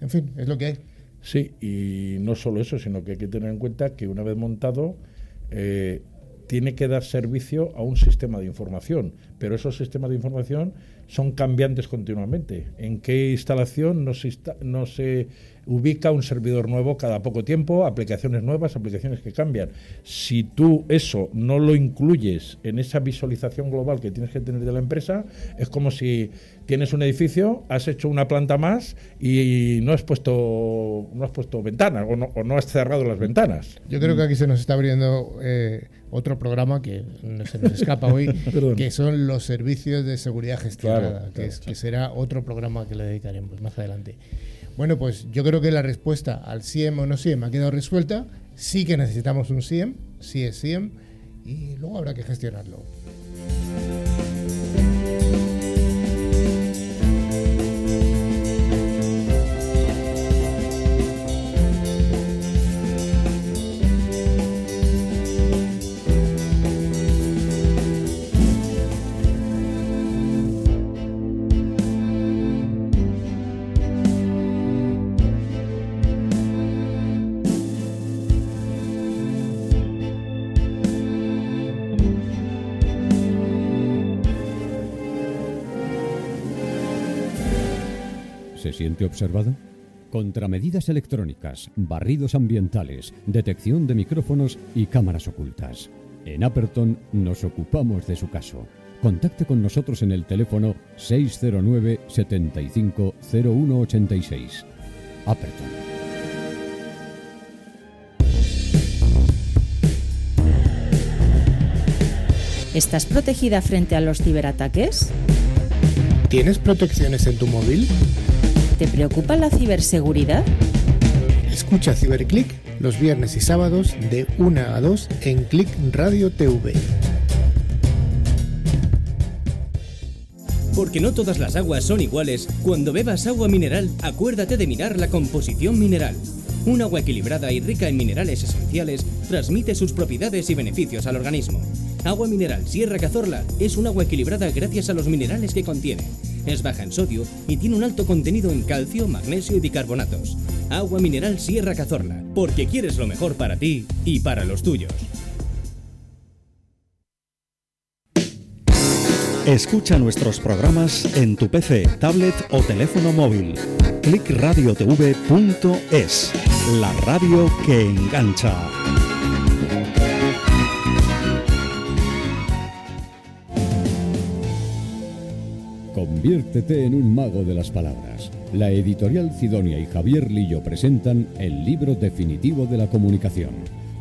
En fin, es lo que hay. Sí, y no solo eso, sino que hay que tener en cuenta que una vez montado, eh, tiene que dar servicio a un sistema de información, pero esos sistemas de información son cambiantes continuamente. ¿En qué instalación no se, insta- no se ubica un servidor nuevo cada poco tiempo, aplicaciones nuevas, aplicaciones que cambian? Si tú eso no lo incluyes en esa visualización global que tienes que tener de la empresa, es como si tienes un edificio, has hecho una planta más y no has puesto, no has puesto ventanas o no, o no has cerrado las ventanas. Yo creo que aquí se nos está abriendo eh, otro programa que se nos escapa hoy, *laughs* que son los servicios de seguridad gestionada, Claro, que, claro, es- que será otro programa que le dedicaremos más adelante. Bueno, pues yo creo que la respuesta al SIEM o no SIEM ha quedado resuelta. Sí que necesitamos un SIEM, sí es SIEM, y luego habrá que gestionarlo. ¿Se siente observado? Contramedidas electrónicas, barridos ambientales, detección de micrófonos y cámaras ocultas. En Aperton nos ocupamos de su caso. Contacte con nosotros en el teléfono 609 75 0186. Aperton. ¿Estás protegida frente a los ciberataques? ¿Tienes protecciones en tu móvil? ¿Te preocupa la ciberseguridad? Escucha CiberClick los viernes y sábados de 1 a 2 en Click Radio TV. Porque no todas las aguas son iguales, cuando bebas agua mineral, acuérdate de mirar la composición mineral. Un agua equilibrada y rica en minerales esenciales transmite sus propiedades y beneficios al organismo. Agua mineral Sierra Cazorla es un agua equilibrada gracias a los minerales que contiene. Es baja en sodio y tiene un alto contenido en calcio, magnesio y bicarbonatos. Agua mineral Sierra Cazorla, porque quieres lo mejor para ti y para los tuyos. Escucha nuestros programas en tu PC, tablet o teléfono móvil. clickradiotv.es, la radio que engancha. Conviértete en un mago de las palabras. La editorial Cidonia y Javier Lillo presentan el libro definitivo de la comunicación.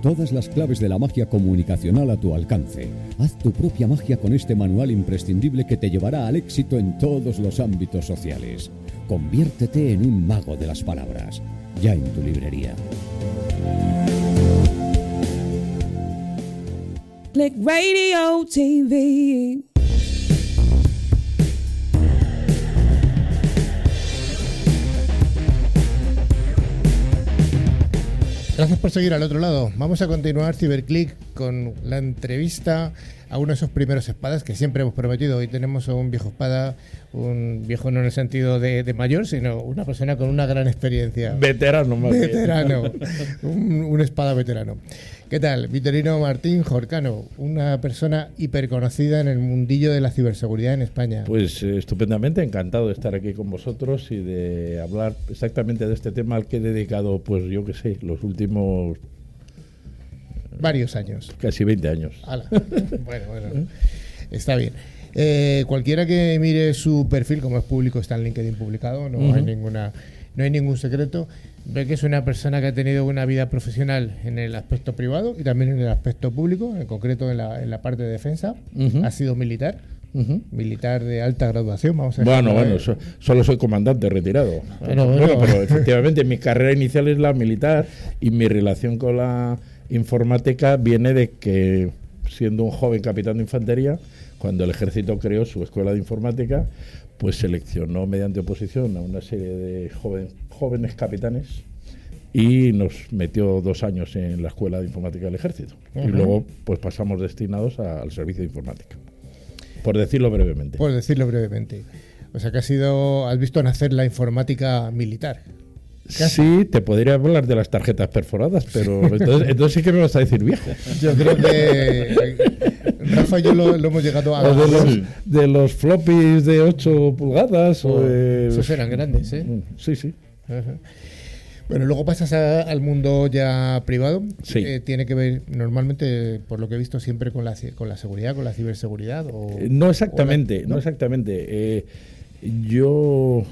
Todas las claves de la magia comunicacional a tu alcance. Haz tu propia magia con este manual imprescindible que te llevará al éxito en todos los ámbitos sociales. Conviértete en un mago de las palabras. Ya en tu librería. Click Radio TV. Gracias por seguir al otro lado. Vamos a continuar Ciberclick con la entrevista a uno de esos primeros espadas que siempre hemos prometido. Hoy tenemos a un viejo espada, un viejo no en el sentido de, de mayor, sino una persona con una gran experiencia. Veterano, más bien. Veterano. *laughs* un, un espada veterano. ¿Qué tal? Vitorino Martín Jorcano, una persona hiperconocida en el mundillo de la ciberseguridad en España. Pues eh, estupendamente, encantado de estar aquí con vosotros y de hablar exactamente de este tema al que he dedicado, pues yo qué sé, los últimos Varios años. casi 20 años. Ala. *laughs* bueno, bueno. Está bien. Eh, cualquiera que mire su perfil, como es público, está en LinkedIn publicado, no hay ninguna, no hay ningún secreto. Ve que es una persona que ha tenido una vida profesional en el aspecto privado y también en el aspecto público, en concreto en la, en la parte de defensa. Ha sido militar, militar de alta graduación, vamos a Bueno, dejarlo, bueno, so- solo soy comandante retirado. Bueno, bueno. pero efectivamente mi carrera inicial es la militar y mi relación con la informática viene de que, siendo un joven capitán de infantería, cuando el ejército creó su escuela de informática, pues seleccionó mediante oposición a una serie de joven- jóvenes capitanes y nos metió dos años en la escuela de informática del ejército. Y luego pues pasamos destinados a- al servicio de informática. Por decirlo brevemente. Por decirlo brevemente. O sea que has sido, has visto nacer la informática militar. Sí, te podría hablar de las tarjetas perforadas, pero entonces, entonces sí que me vas a decir viejo. Yo creo que eh, Rafa y yo lo, lo hemos llegado a O de los, Sí. de los floppies de 8 pulgadas. o de- Esos eran grandes, ¿eh? Sí, sí. Ajá. Bueno, luego pasas a- al mundo ya privado. Sí. Eh, tiene que ver normalmente, por lo que he visto, siempre con la, con la seguridad, con la ciberseguridad. O, Eh, No exactamente, o la- no exactamente. Eh, yo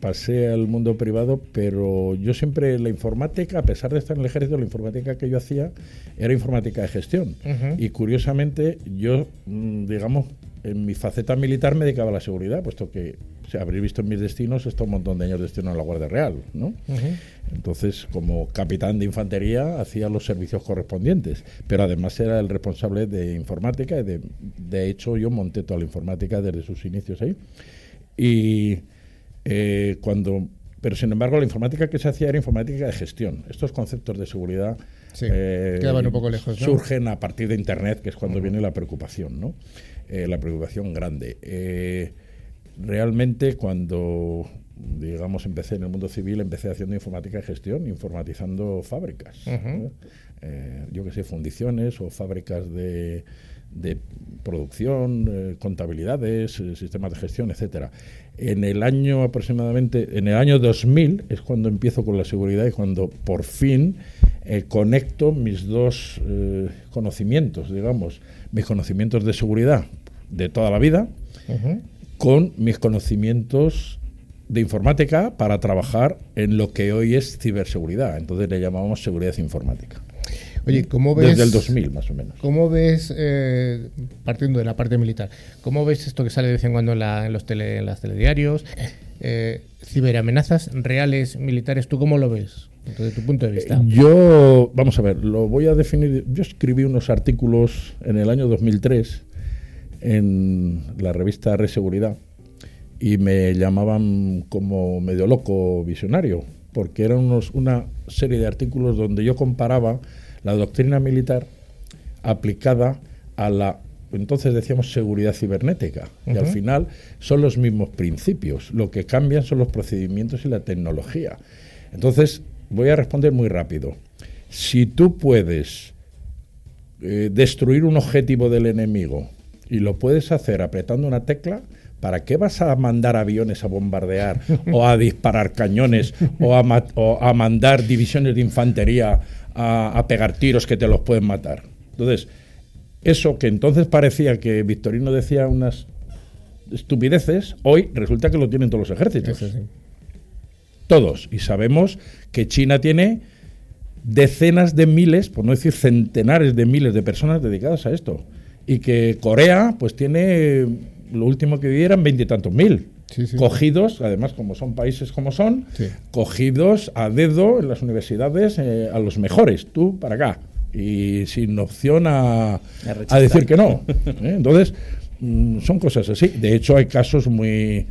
pasé al mundo privado, pero yo siempre la informática, a pesar de estar en el ejército, la informática que yo hacía era informática de gestión. Ujú. Y curiosamente, yo, mm, digamos, en mi faceta militar me dedicaba a la seguridad, puesto que, si habréis visto en mis destinos, he estado un montón de años destino en la Guardia Real, ¿no? Ujú. Entonces, como capitán de infantería, hacía los servicios correspondientes, pero además era el responsable de informática. y De, de hecho, yo monté toda la informática desde sus inicios ahí. Y eh, cuando. Pero sin embargo, la informática que se hacía era informática de gestión. Estos conceptos de seguridad Sí, quedaban un poco lejos, ¿no? surgen a partir de Internet, que es cuando viene la preocupación, ¿no? Eh, la preocupación grande. Eh, realmente cuando digamos empecé en el mundo civil empecé haciendo informática de gestión informatizando fábricas. ¿no? Eh, yo que sé fundiciones o fábricas de, de producción eh, contabilidades eh, sistemas de gestión etcétera en el año aproximadamente en el año 2000 es cuando empiezo con la seguridad y cuando por fin eh, conecto mis dos conocimientos digamos mis conocimientos de seguridad de toda la vida con mis conocimientos de informática para trabajar en lo que hoy es ciberseguridad. Entonces le llamamos seguridad informática. Oye, ¿cómo ves? Desde el 2000 más o menos. ¿Cómo ves, eh, partiendo de la parte militar, cómo ves esto que sale de vez en cuando en, la- en los tele, en las telediarios? Eh, ciberamenazas reales militares, ¿tú cómo lo ves? Desde tu punto de vista. Yo, vamos a ver, lo voy a definir. Yo escribí unos artículos en el año 2003 en la revista Reseguridad y me llamaban como medio loco visionario, porque eran unos, una serie de artículos donde yo comparaba la doctrina militar aplicada a la entonces decíamos seguridad cibernética y al final son los mismos principios lo que cambian son los procedimientos y la tecnología. Entonces voy a responder muy rápido. Si tú puedes eh, destruir un objetivo del enemigo y lo puedes hacer apretando una tecla, ¿para qué vas a mandar aviones a bombardear *laughs* o a disparar cañones o a, ma- o a mandar divisiones de infantería a, a pegar tiros que te los pueden matar? Entonces, eso que entonces parecía que Victorino decía unas estupideces, hoy resulta que lo tienen todos los ejércitos. Sí. Todos. Y sabemos que China tiene decenas de miles, por no decir centenares de miles de personas dedicadas a esto. Y que Corea, pues tiene, lo último que vi eran veintitantos mil. Sí, sí. Cogidos, además como son países como son, Sí. cogidos a dedo en las universidades eh, a los mejores, tú para acá. Y sin opción a, a decir que no. ¿eh? Entonces, mm, son cosas así. De hecho, hay casos muy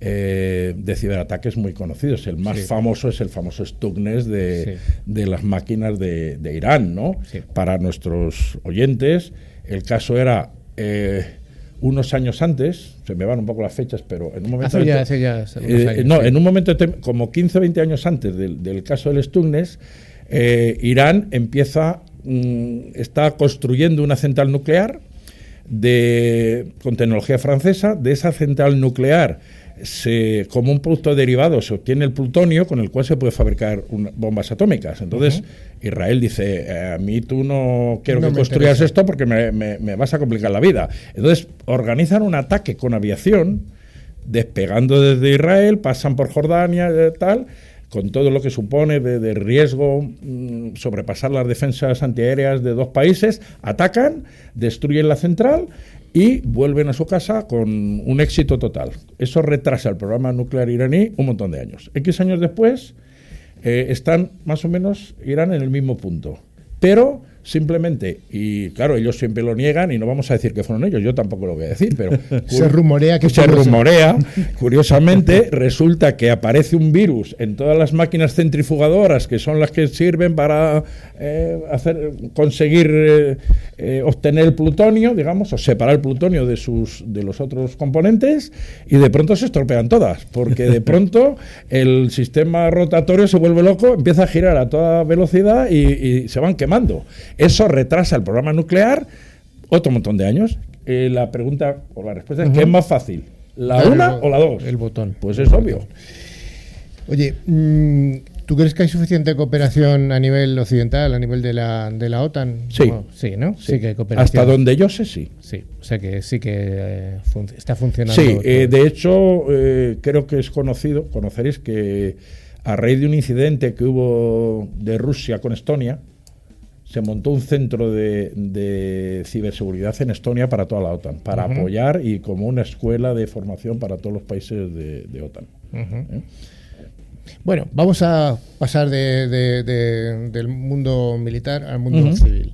eh, de ciberataques muy conocidos. El más Sí. famoso es el famoso Stuxnet de, Sí. de las máquinas de, de Irán, ¿no? Sí. Para nuestros oyentes, el caso era eh, unos años antes, se me van un poco las fechas, pero en un momento... Ya, eh, años, no, sí. en un momento, como 15 o 20 años antes del, del caso del Stuxnet, eh, Irán empieza, mm, está construyendo una central nuclear de, con tecnología francesa. De esa central nuclear, se, como un producto derivado, se obtiene el plutonio con el cual se puede fabricar una- bombas atómicas. Entonces, Israel dice, eh, a mí tú no quiero No que construyas interesa. esto porque me, me- me vas a complicar la vida. Entonces, organizan un ataque con aviación, despegando desde Israel, pasan por Jordania, eh, tal, con todo lo que supone de, de riesgo, mm, sobrepasar las defensas antiaéreas de dos países, atacan, destruyen la central y vuelven a su casa con un éxito total. Eso retrasa el programa nuclear iraní un montón de años. X años después eh, están más o menos, Irán en el mismo punto. Pero simplemente, y claro, ellos siempre lo niegan y no vamos a decir que fueron ellos, yo tampoco lo voy a decir, pero *laughs* Se rumorea que se rumorea, *laughs* curiosamente, resulta que aparece un virus en todas las máquinas centrifugadoras que son las que sirven para eh, hacer conseguir eh, eh, obtener el plutonio, digamos, o separar el plutonio de sus de los otros componentes y de pronto se estropean todas, porque de *laughs* pronto el sistema rotatorio se vuelve loco, empieza a girar a toda velocidad y, y se van quemando. Eso retrasa el programa nuclear otro montón de años. Eh, la pregunta o la respuesta es ¿qué es más fácil? ¿La una el- o la dos? el botón. Pues es obvio. Oye, mm, ¿tú crees que hay suficiente cooperación a nivel occidental, a nivel de la, de la OTAN? Sí. Bueno, sí, ¿no? Sí, que hay cooperación. Hasta donde yo sé, sí. Sí, o sea que sí que eh, fun- está funcionando. Sí, eh, de hecho, eh, creo que es conocido, conoceréis que a raíz de un incidente que hubo de Rusia con Estonia, se montó un centro de, de ciberseguridad en Estonia para toda la OTAN, para apoyar y como una escuela de formación para todos los países de, de OTAN. ¿eh? Bueno, vamos a pasar de- de- de- del mundo militar al mundo civil.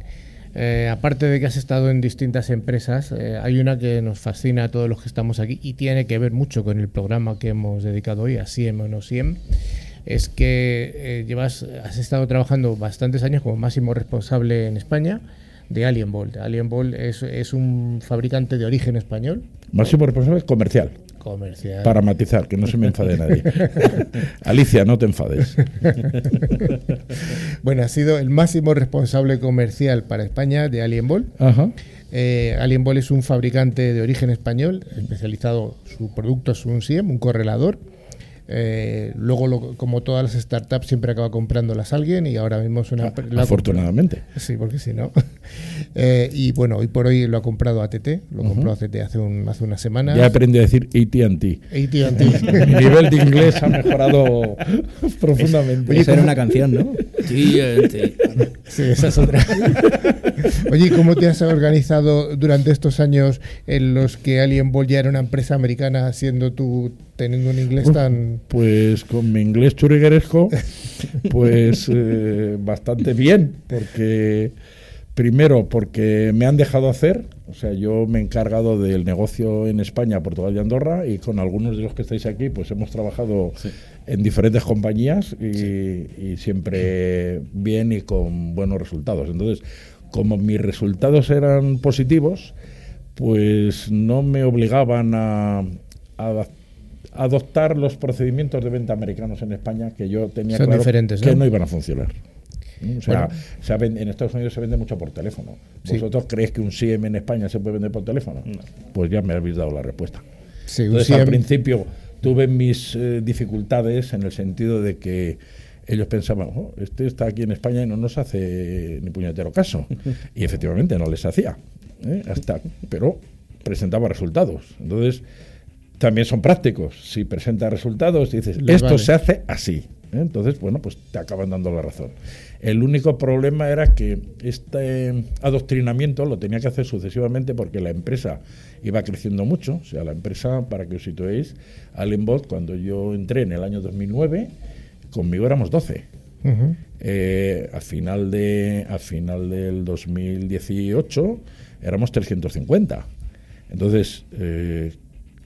Eh, aparte de que has estado en distintas empresas, eh, hay una que nos fascina a todos los que estamos aquí y tiene que ver mucho con el programa que hemos dedicado hoy, a SIEM o no SIEM. Es que eh, llevas, has estado trabajando bastantes años como máximo responsable en España de Alien Bolt. Alien Bolt es, es un fabricante de origen español, Máximo responsable comercial. comercial. Para matizar, que no se me enfade nadie. *laughs* Alicia, no te enfades. *laughs* bueno, ha sido el máximo responsable comercial para España de Alien Ball. Ajá. Eh, Alien Ball es un fabricante de origen español, especializado, su producto es un SIEM, un correlador. Eh, luego, lo- como todas las startups, siempre acaba comprándolas alguien y ahora mismo es una... La- afortunadamente. Sí, porque si no. *laughs* Eh, y bueno, hoy por hoy lo ha comprado ATT, lo compró ATT hace, un, hace unas semanas. Ya aprendí a decir AT&T. AT&T. *laughs* Mi nivel de inglés ha mejorado *laughs* profundamente. Oye, Esa era ¿cómo- una canción, ¿no? Sí, esa es otra. Oye, ¿y ¿cómo te has organizado durante estos años en los que Alien Ball ya era una empresa americana, siendo tú teniendo un inglés tan... Pues con mi inglés churigueresco, *laughs* pues eh, bastante bien, porque primero porque me han dejado hacer, o sea, yo me he encargado del negocio en España, Portugal y Andorra, y con algunos de los que estáis aquí, pues hemos trabajado en diferentes compañías y, y siempre bien y con buenos resultados. Entonces, como mis resultados eran positivos, pues no me obligaban a, a adoptar los procedimientos de venta americanos en España que yo tenía Son claro diferentes, que ¿no? no iban a funcionar. ¿no? O sea, Bueno. se en Estados Unidos se vende mucho por teléfono. Sí. ¿Vosotros creéis que un SIEM en España se puede vender por teléfono? Pues ya me habéis dado la respuesta. Sí, Entonces, al principio tuve mis eh, dificultades en el sentido de que ellos pensaban, "Oh, este está aquí en España y no nos hace ni puñetero caso. *laughs* y efectivamente no les hacía. ¿eh? Hasta, pero presentaba resultados. Entonces, también son prácticos. Si presenta resultados, dices, Les esto vale. se hace así. ¿eh? Entonces, bueno, pues te acaban dando la razón. El único problema era que este adoctrinamiento lo tenía que hacer sucesivamente porque la empresa iba creciendo mucho. O sea, la empresa, para que os situéis, Allenbot, cuando yo entré en el año 2009, conmigo éramos 12. Ujú. Eh, a final de a final del 2018 éramos 350 entonces eh,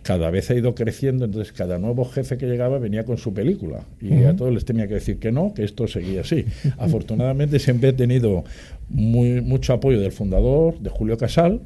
cada vez ha ido creciendo entonces cada nuevo jefe que llegaba venía con su película. Y a todos les tenía que decir que no que esto seguía así. *laughs* Afortunadamente siempre he tenido muy mucho apoyo del fundador de Julio Casal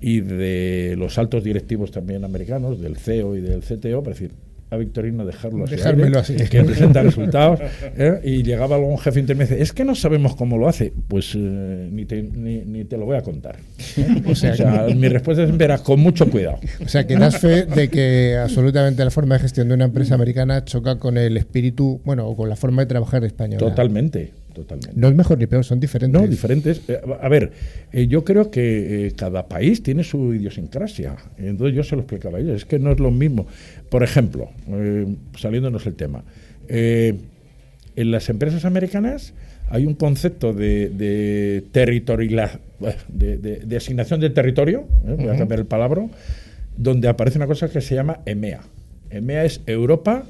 y de los altos directivos también americanos del CEO y del CTO para decir a Victorino dejarlo así, Dejármelo aire, así. que presenta resultados ¿eh? y llegaba algún jefe intermedio y dice, es que no sabemos cómo lo hace pues eh, ni, te, ni, ni te lo voy a contar *laughs* O sea, o sea, mi respuesta es verás con mucho cuidado O sea, que das fe de que absolutamente la forma de gestión de una empresa americana choca con el espíritu, bueno, o con la forma de trabajar española. totalmente totalmente No es mejor ni peor, son diferentes. No, diferentes. Eh, A ver, eh, yo creo que eh, cada país tiene su idiosincrasia. Entonces yo se lo explicaba a ellos. Es que no es lo mismo. Por ejemplo, saliéndonos el tema, en las empresas americanas hay un concepto de, de territorialidad, de, de- de asignación de territorio, voy a cambiar el palabra, donde aparece una cosa que se llama EMEA. EMEA es Europa,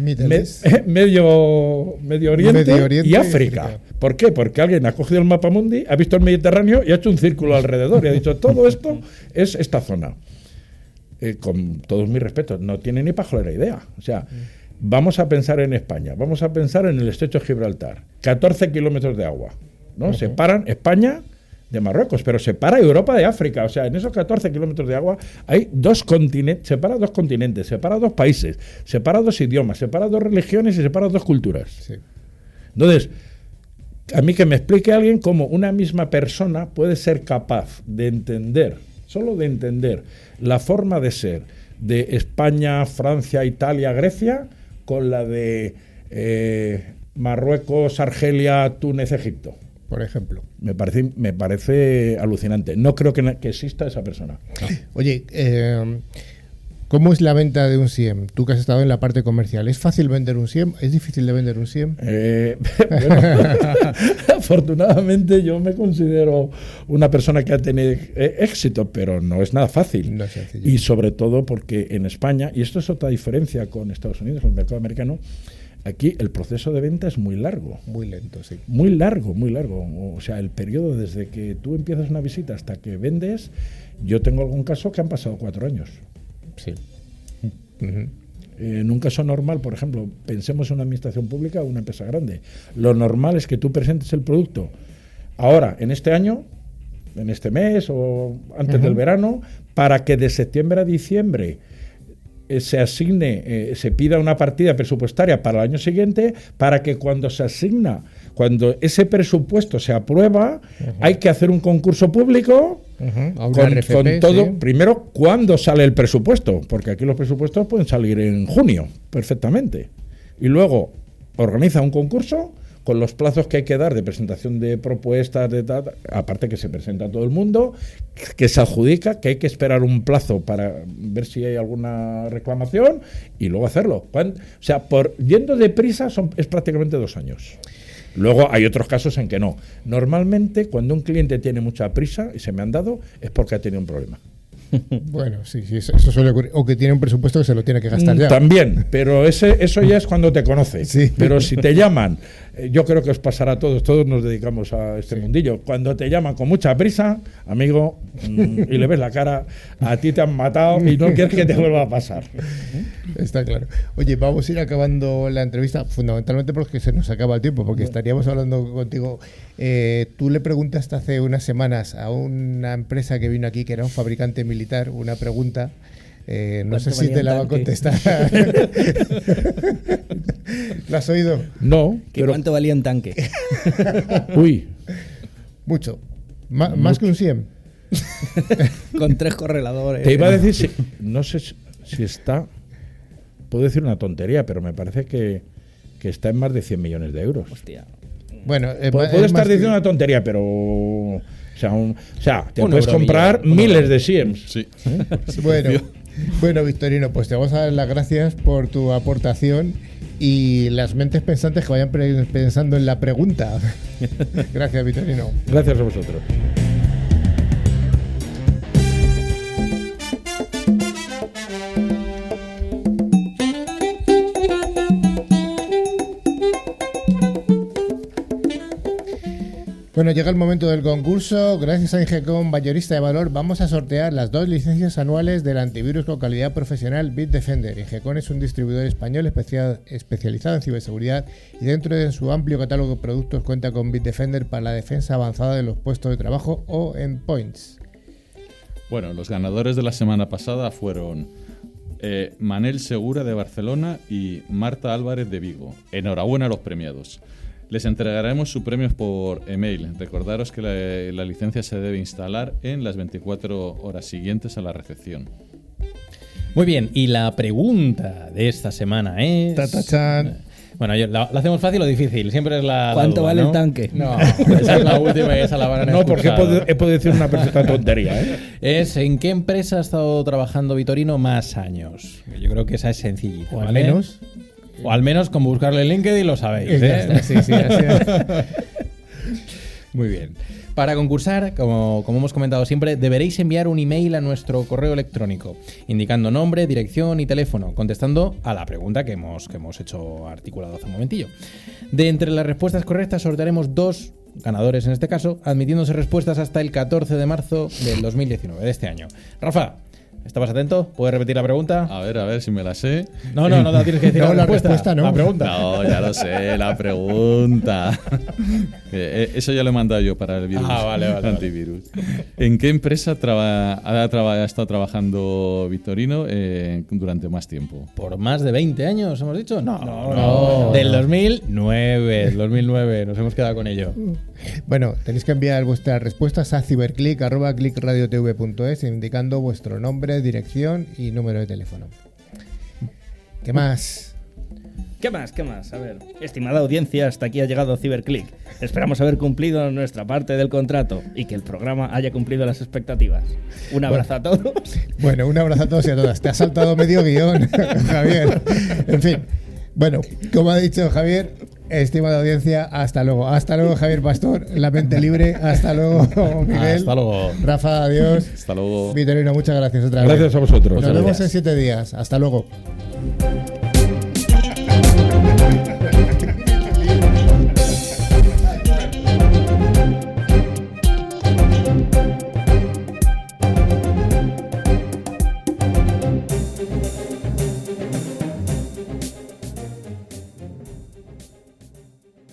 *laughs* Medio, Medio, Oriente Medio Oriente y África. África. ¿Por qué? Porque alguien ha cogido el mapa mundi, ha visto el Mediterráneo y ha hecho un círculo alrededor y ha dicho, todo esto es esta zona. Eh, con todos mis respetos, no tiene ni pajolera idea. O sea, vamos a pensar en España, vamos a pensar en el estrecho de Gibraltar. 14 kilómetros de agua. ¿no? Separan España de Marruecos, pero separa Europa de África. O sea, en esos 14 kilómetros de agua hay dos continentes, separa dos continentes, separa dos países, separa dos idiomas, separa dos religiones y separa dos culturas. Sí. Entonces, a mí que me explique alguien cómo una misma persona puede ser capaz de entender, solo de entender, la forma de ser de España, Francia, Italia, Grecia, con la de eh, Marruecos, Argelia, Túnez, Egipto. Por ejemplo. Me parece, me parece alucinante. No creo que, exista esa persona. *laughs* Oye, eh, ¿cómo es la venta de un SIEM? Tú que has estado en la parte comercial, ¿es fácil vender un SIEM? ¿Es difícil de vender un SIEM? Eh, *laughs* bueno, *laughs* afortunadamente yo me considero una persona que ha tenido eh, éxito, pero no es nada fácil. No es sencillo. y sobre todo porque en España, y esto es otra diferencia con Estados Unidos, con el mercado americano, aquí el proceso de venta es muy largo. Muy lento, sí. Muy largo, muy largo. O sea, el periodo desde que tú empiezas una visita hasta que vendes, yo tengo algún caso que han pasado cuatro años. Sí. Eh, en un caso normal, por ejemplo, pensemos en una administración pública o una empresa grande. Lo normal es que tú presentes el producto ahora, en este año, en este mes o antes del verano, para que de septiembre a diciembre se asigne, eh, se pida una partida presupuestaria para el año siguiente, para que cuando se asigna, cuando ese presupuesto se aprueba, hay que hacer un concurso público con, RFP, con todo, sí. primero, ¿cuándo sale el presupuesto? Porque aquí los presupuestos pueden salir en junio, perfectamente. Y luego organiza un concurso con los plazos que hay que dar de presentación de propuestas, de tal, aparte que se presenta a todo el mundo, que se adjudica, que hay que esperar un plazo para ver si hay alguna reclamación y luego hacerlo. O sea, por yendo deprisa son, es prácticamente dos años. Luego hay otros casos en que no. Normalmente, cuando un cliente tiene mucha prisa, y se me han dado, es porque ha tenido un problema. *laughs* Bueno, sí, sí, eso, eso suele ocurrir. O que tiene un presupuesto que se lo tiene que gastar ya. Mm, También, pero ese, eso ya es cuando te conoce. Sí. Pero si te llaman, yo creo que os pasará a todos, todos nos dedicamos a este mundillo. Cuando te llaman con mucha prisa, amigo, mm, y le ves la cara, a ti te han matado y no quieres que te vuelva a pasar. Está claro. Oye, vamos a ir acabando la entrevista, fundamentalmente porque se nos acaba el tiempo, porque estaríamos hablando contigo. Eh, tú le preguntaste hace unas semanas a una empresa que vino aquí, que era un fabricante militar, una pregunta Eh, no sé ¿Cuánto si te la va a contestar. *laughs* ¿Lo has oído? No, ¿Que pero. ¿Cuánto valía un tanque? *laughs* Uy, Mucho. Más que un 100. *laughs* Con tres correladores. te iba a decir, si, no sé si, si está. Puedo decir una tontería, pero me parece que, que está en más de 100 millones de euros. Hostia. Bueno, eh, Puedo, ma- puedo es estar que- diciendo una tontería, pero. O sea, un- o sea te Un puedes comprar miles de Siems. Sí. Bueno, bueno, Victorino, pues te vamos a dar las gracias por tu aportación y las mentes pensantes que vayan pensando en la pregunta. *laughs* Gracias, Victorino. Gracias a vosotros. Bueno, llega el momento del concurso. Gracias a Ingecom Mayorista de Valor, vamos a sortear las dos licencias anuales del antivirus con calidad profesional Bitdefender. Ingecom es un distribuidor español especia- especializado en ciberseguridad y dentro de su amplio catálogo de productos cuenta con Bitdefender para la defensa avanzada de los puestos de trabajo o endpoints. Bueno, los ganadores de la semana pasada fueron eh, Manel Segura de Barcelona y Marta Álvarez de Vigo. Enhorabuena a los premiados. Les entregaremos sus premios por email. Recordaros que la, la licencia se debe instalar en las 24 horas siguientes a la recepción. Muy bien, y la pregunta de esta semana es. Tatachan. Bueno, yo- ¿la, la hacemos fácil o difícil? Siempre es la. la ¿Cuánto duda, vale ¿no? el tanque? No, *laughs* esa es la última y esa la van a No, porque he podido, he podido decir una perfecta tontería. ¿eh? Es en qué empresa ha estado trabajando Vitorino más años. Yo creo que esa es sencillita. O al ¿vale? menos. O al menos con buscarle en LinkedIn lo sabéis. ¿eh? está, sí, sí, así es. *laughs* Muy bien. Para concursar, como, como hemos comentado siempre, deberéis enviar un email a nuestro correo electrónico, indicando nombre, dirección y teléfono, contestando a la pregunta que hemos, que hemos hecho articulado hace un momentillo. De entre las respuestas correctas sortearemos dos ganadores en este caso, admitiéndose respuestas hasta el 14 de marzo del 2019, de este año. Rafa, ¿estabas atento? ¿Puedes repetir la pregunta? A ver, a ver si me la sé. No, no, no, tienes que decir *laughs* No, la, la respuesta. respuesta no. La pregunta. No, ya lo sé, la pregunta. *laughs* Eh, eh, Eso ya lo he mandado yo para el virus. Ah, vale, vale, vale. Antivirus. ¿En qué empresa traba- ha, traba- ha estado trabajando Victorino eh, durante más tiempo? ¿Por más de 20 años, hemos dicho? No, no. no. Del 2009, del 2009, nos hemos quedado con ello. Bueno, tenéis que enviar vuestras respuestas a ciberclick.clickradiotv.es indicando vuestro nombre, dirección y número de teléfono. ¿Qué más? ¿Qué más? ¿Qué más? A ver. Estimada audiencia, hasta aquí ha llegado Ciberclick. Esperamos haber cumplido nuestra parte del contrato y que el programa haya cumplido las expectativas. Un abrazo a todos. Bueno, un abrazo a todos y a todas. Te ha saltado medio guion, *laughs* Javier. En fin. Bueno, como ha dicho Javier, estimada audiencia, hasta luego. Hasta luego, Javier Pastor, la mente libre. Hasta luego, *laughs* Miguel. Hasta luego. Rafa, adiós. Hasta luego. Vitorino, muchas gracias otra vez. Gracias a vosotros. Nos vemos gracias. en siete días. Hasta luego.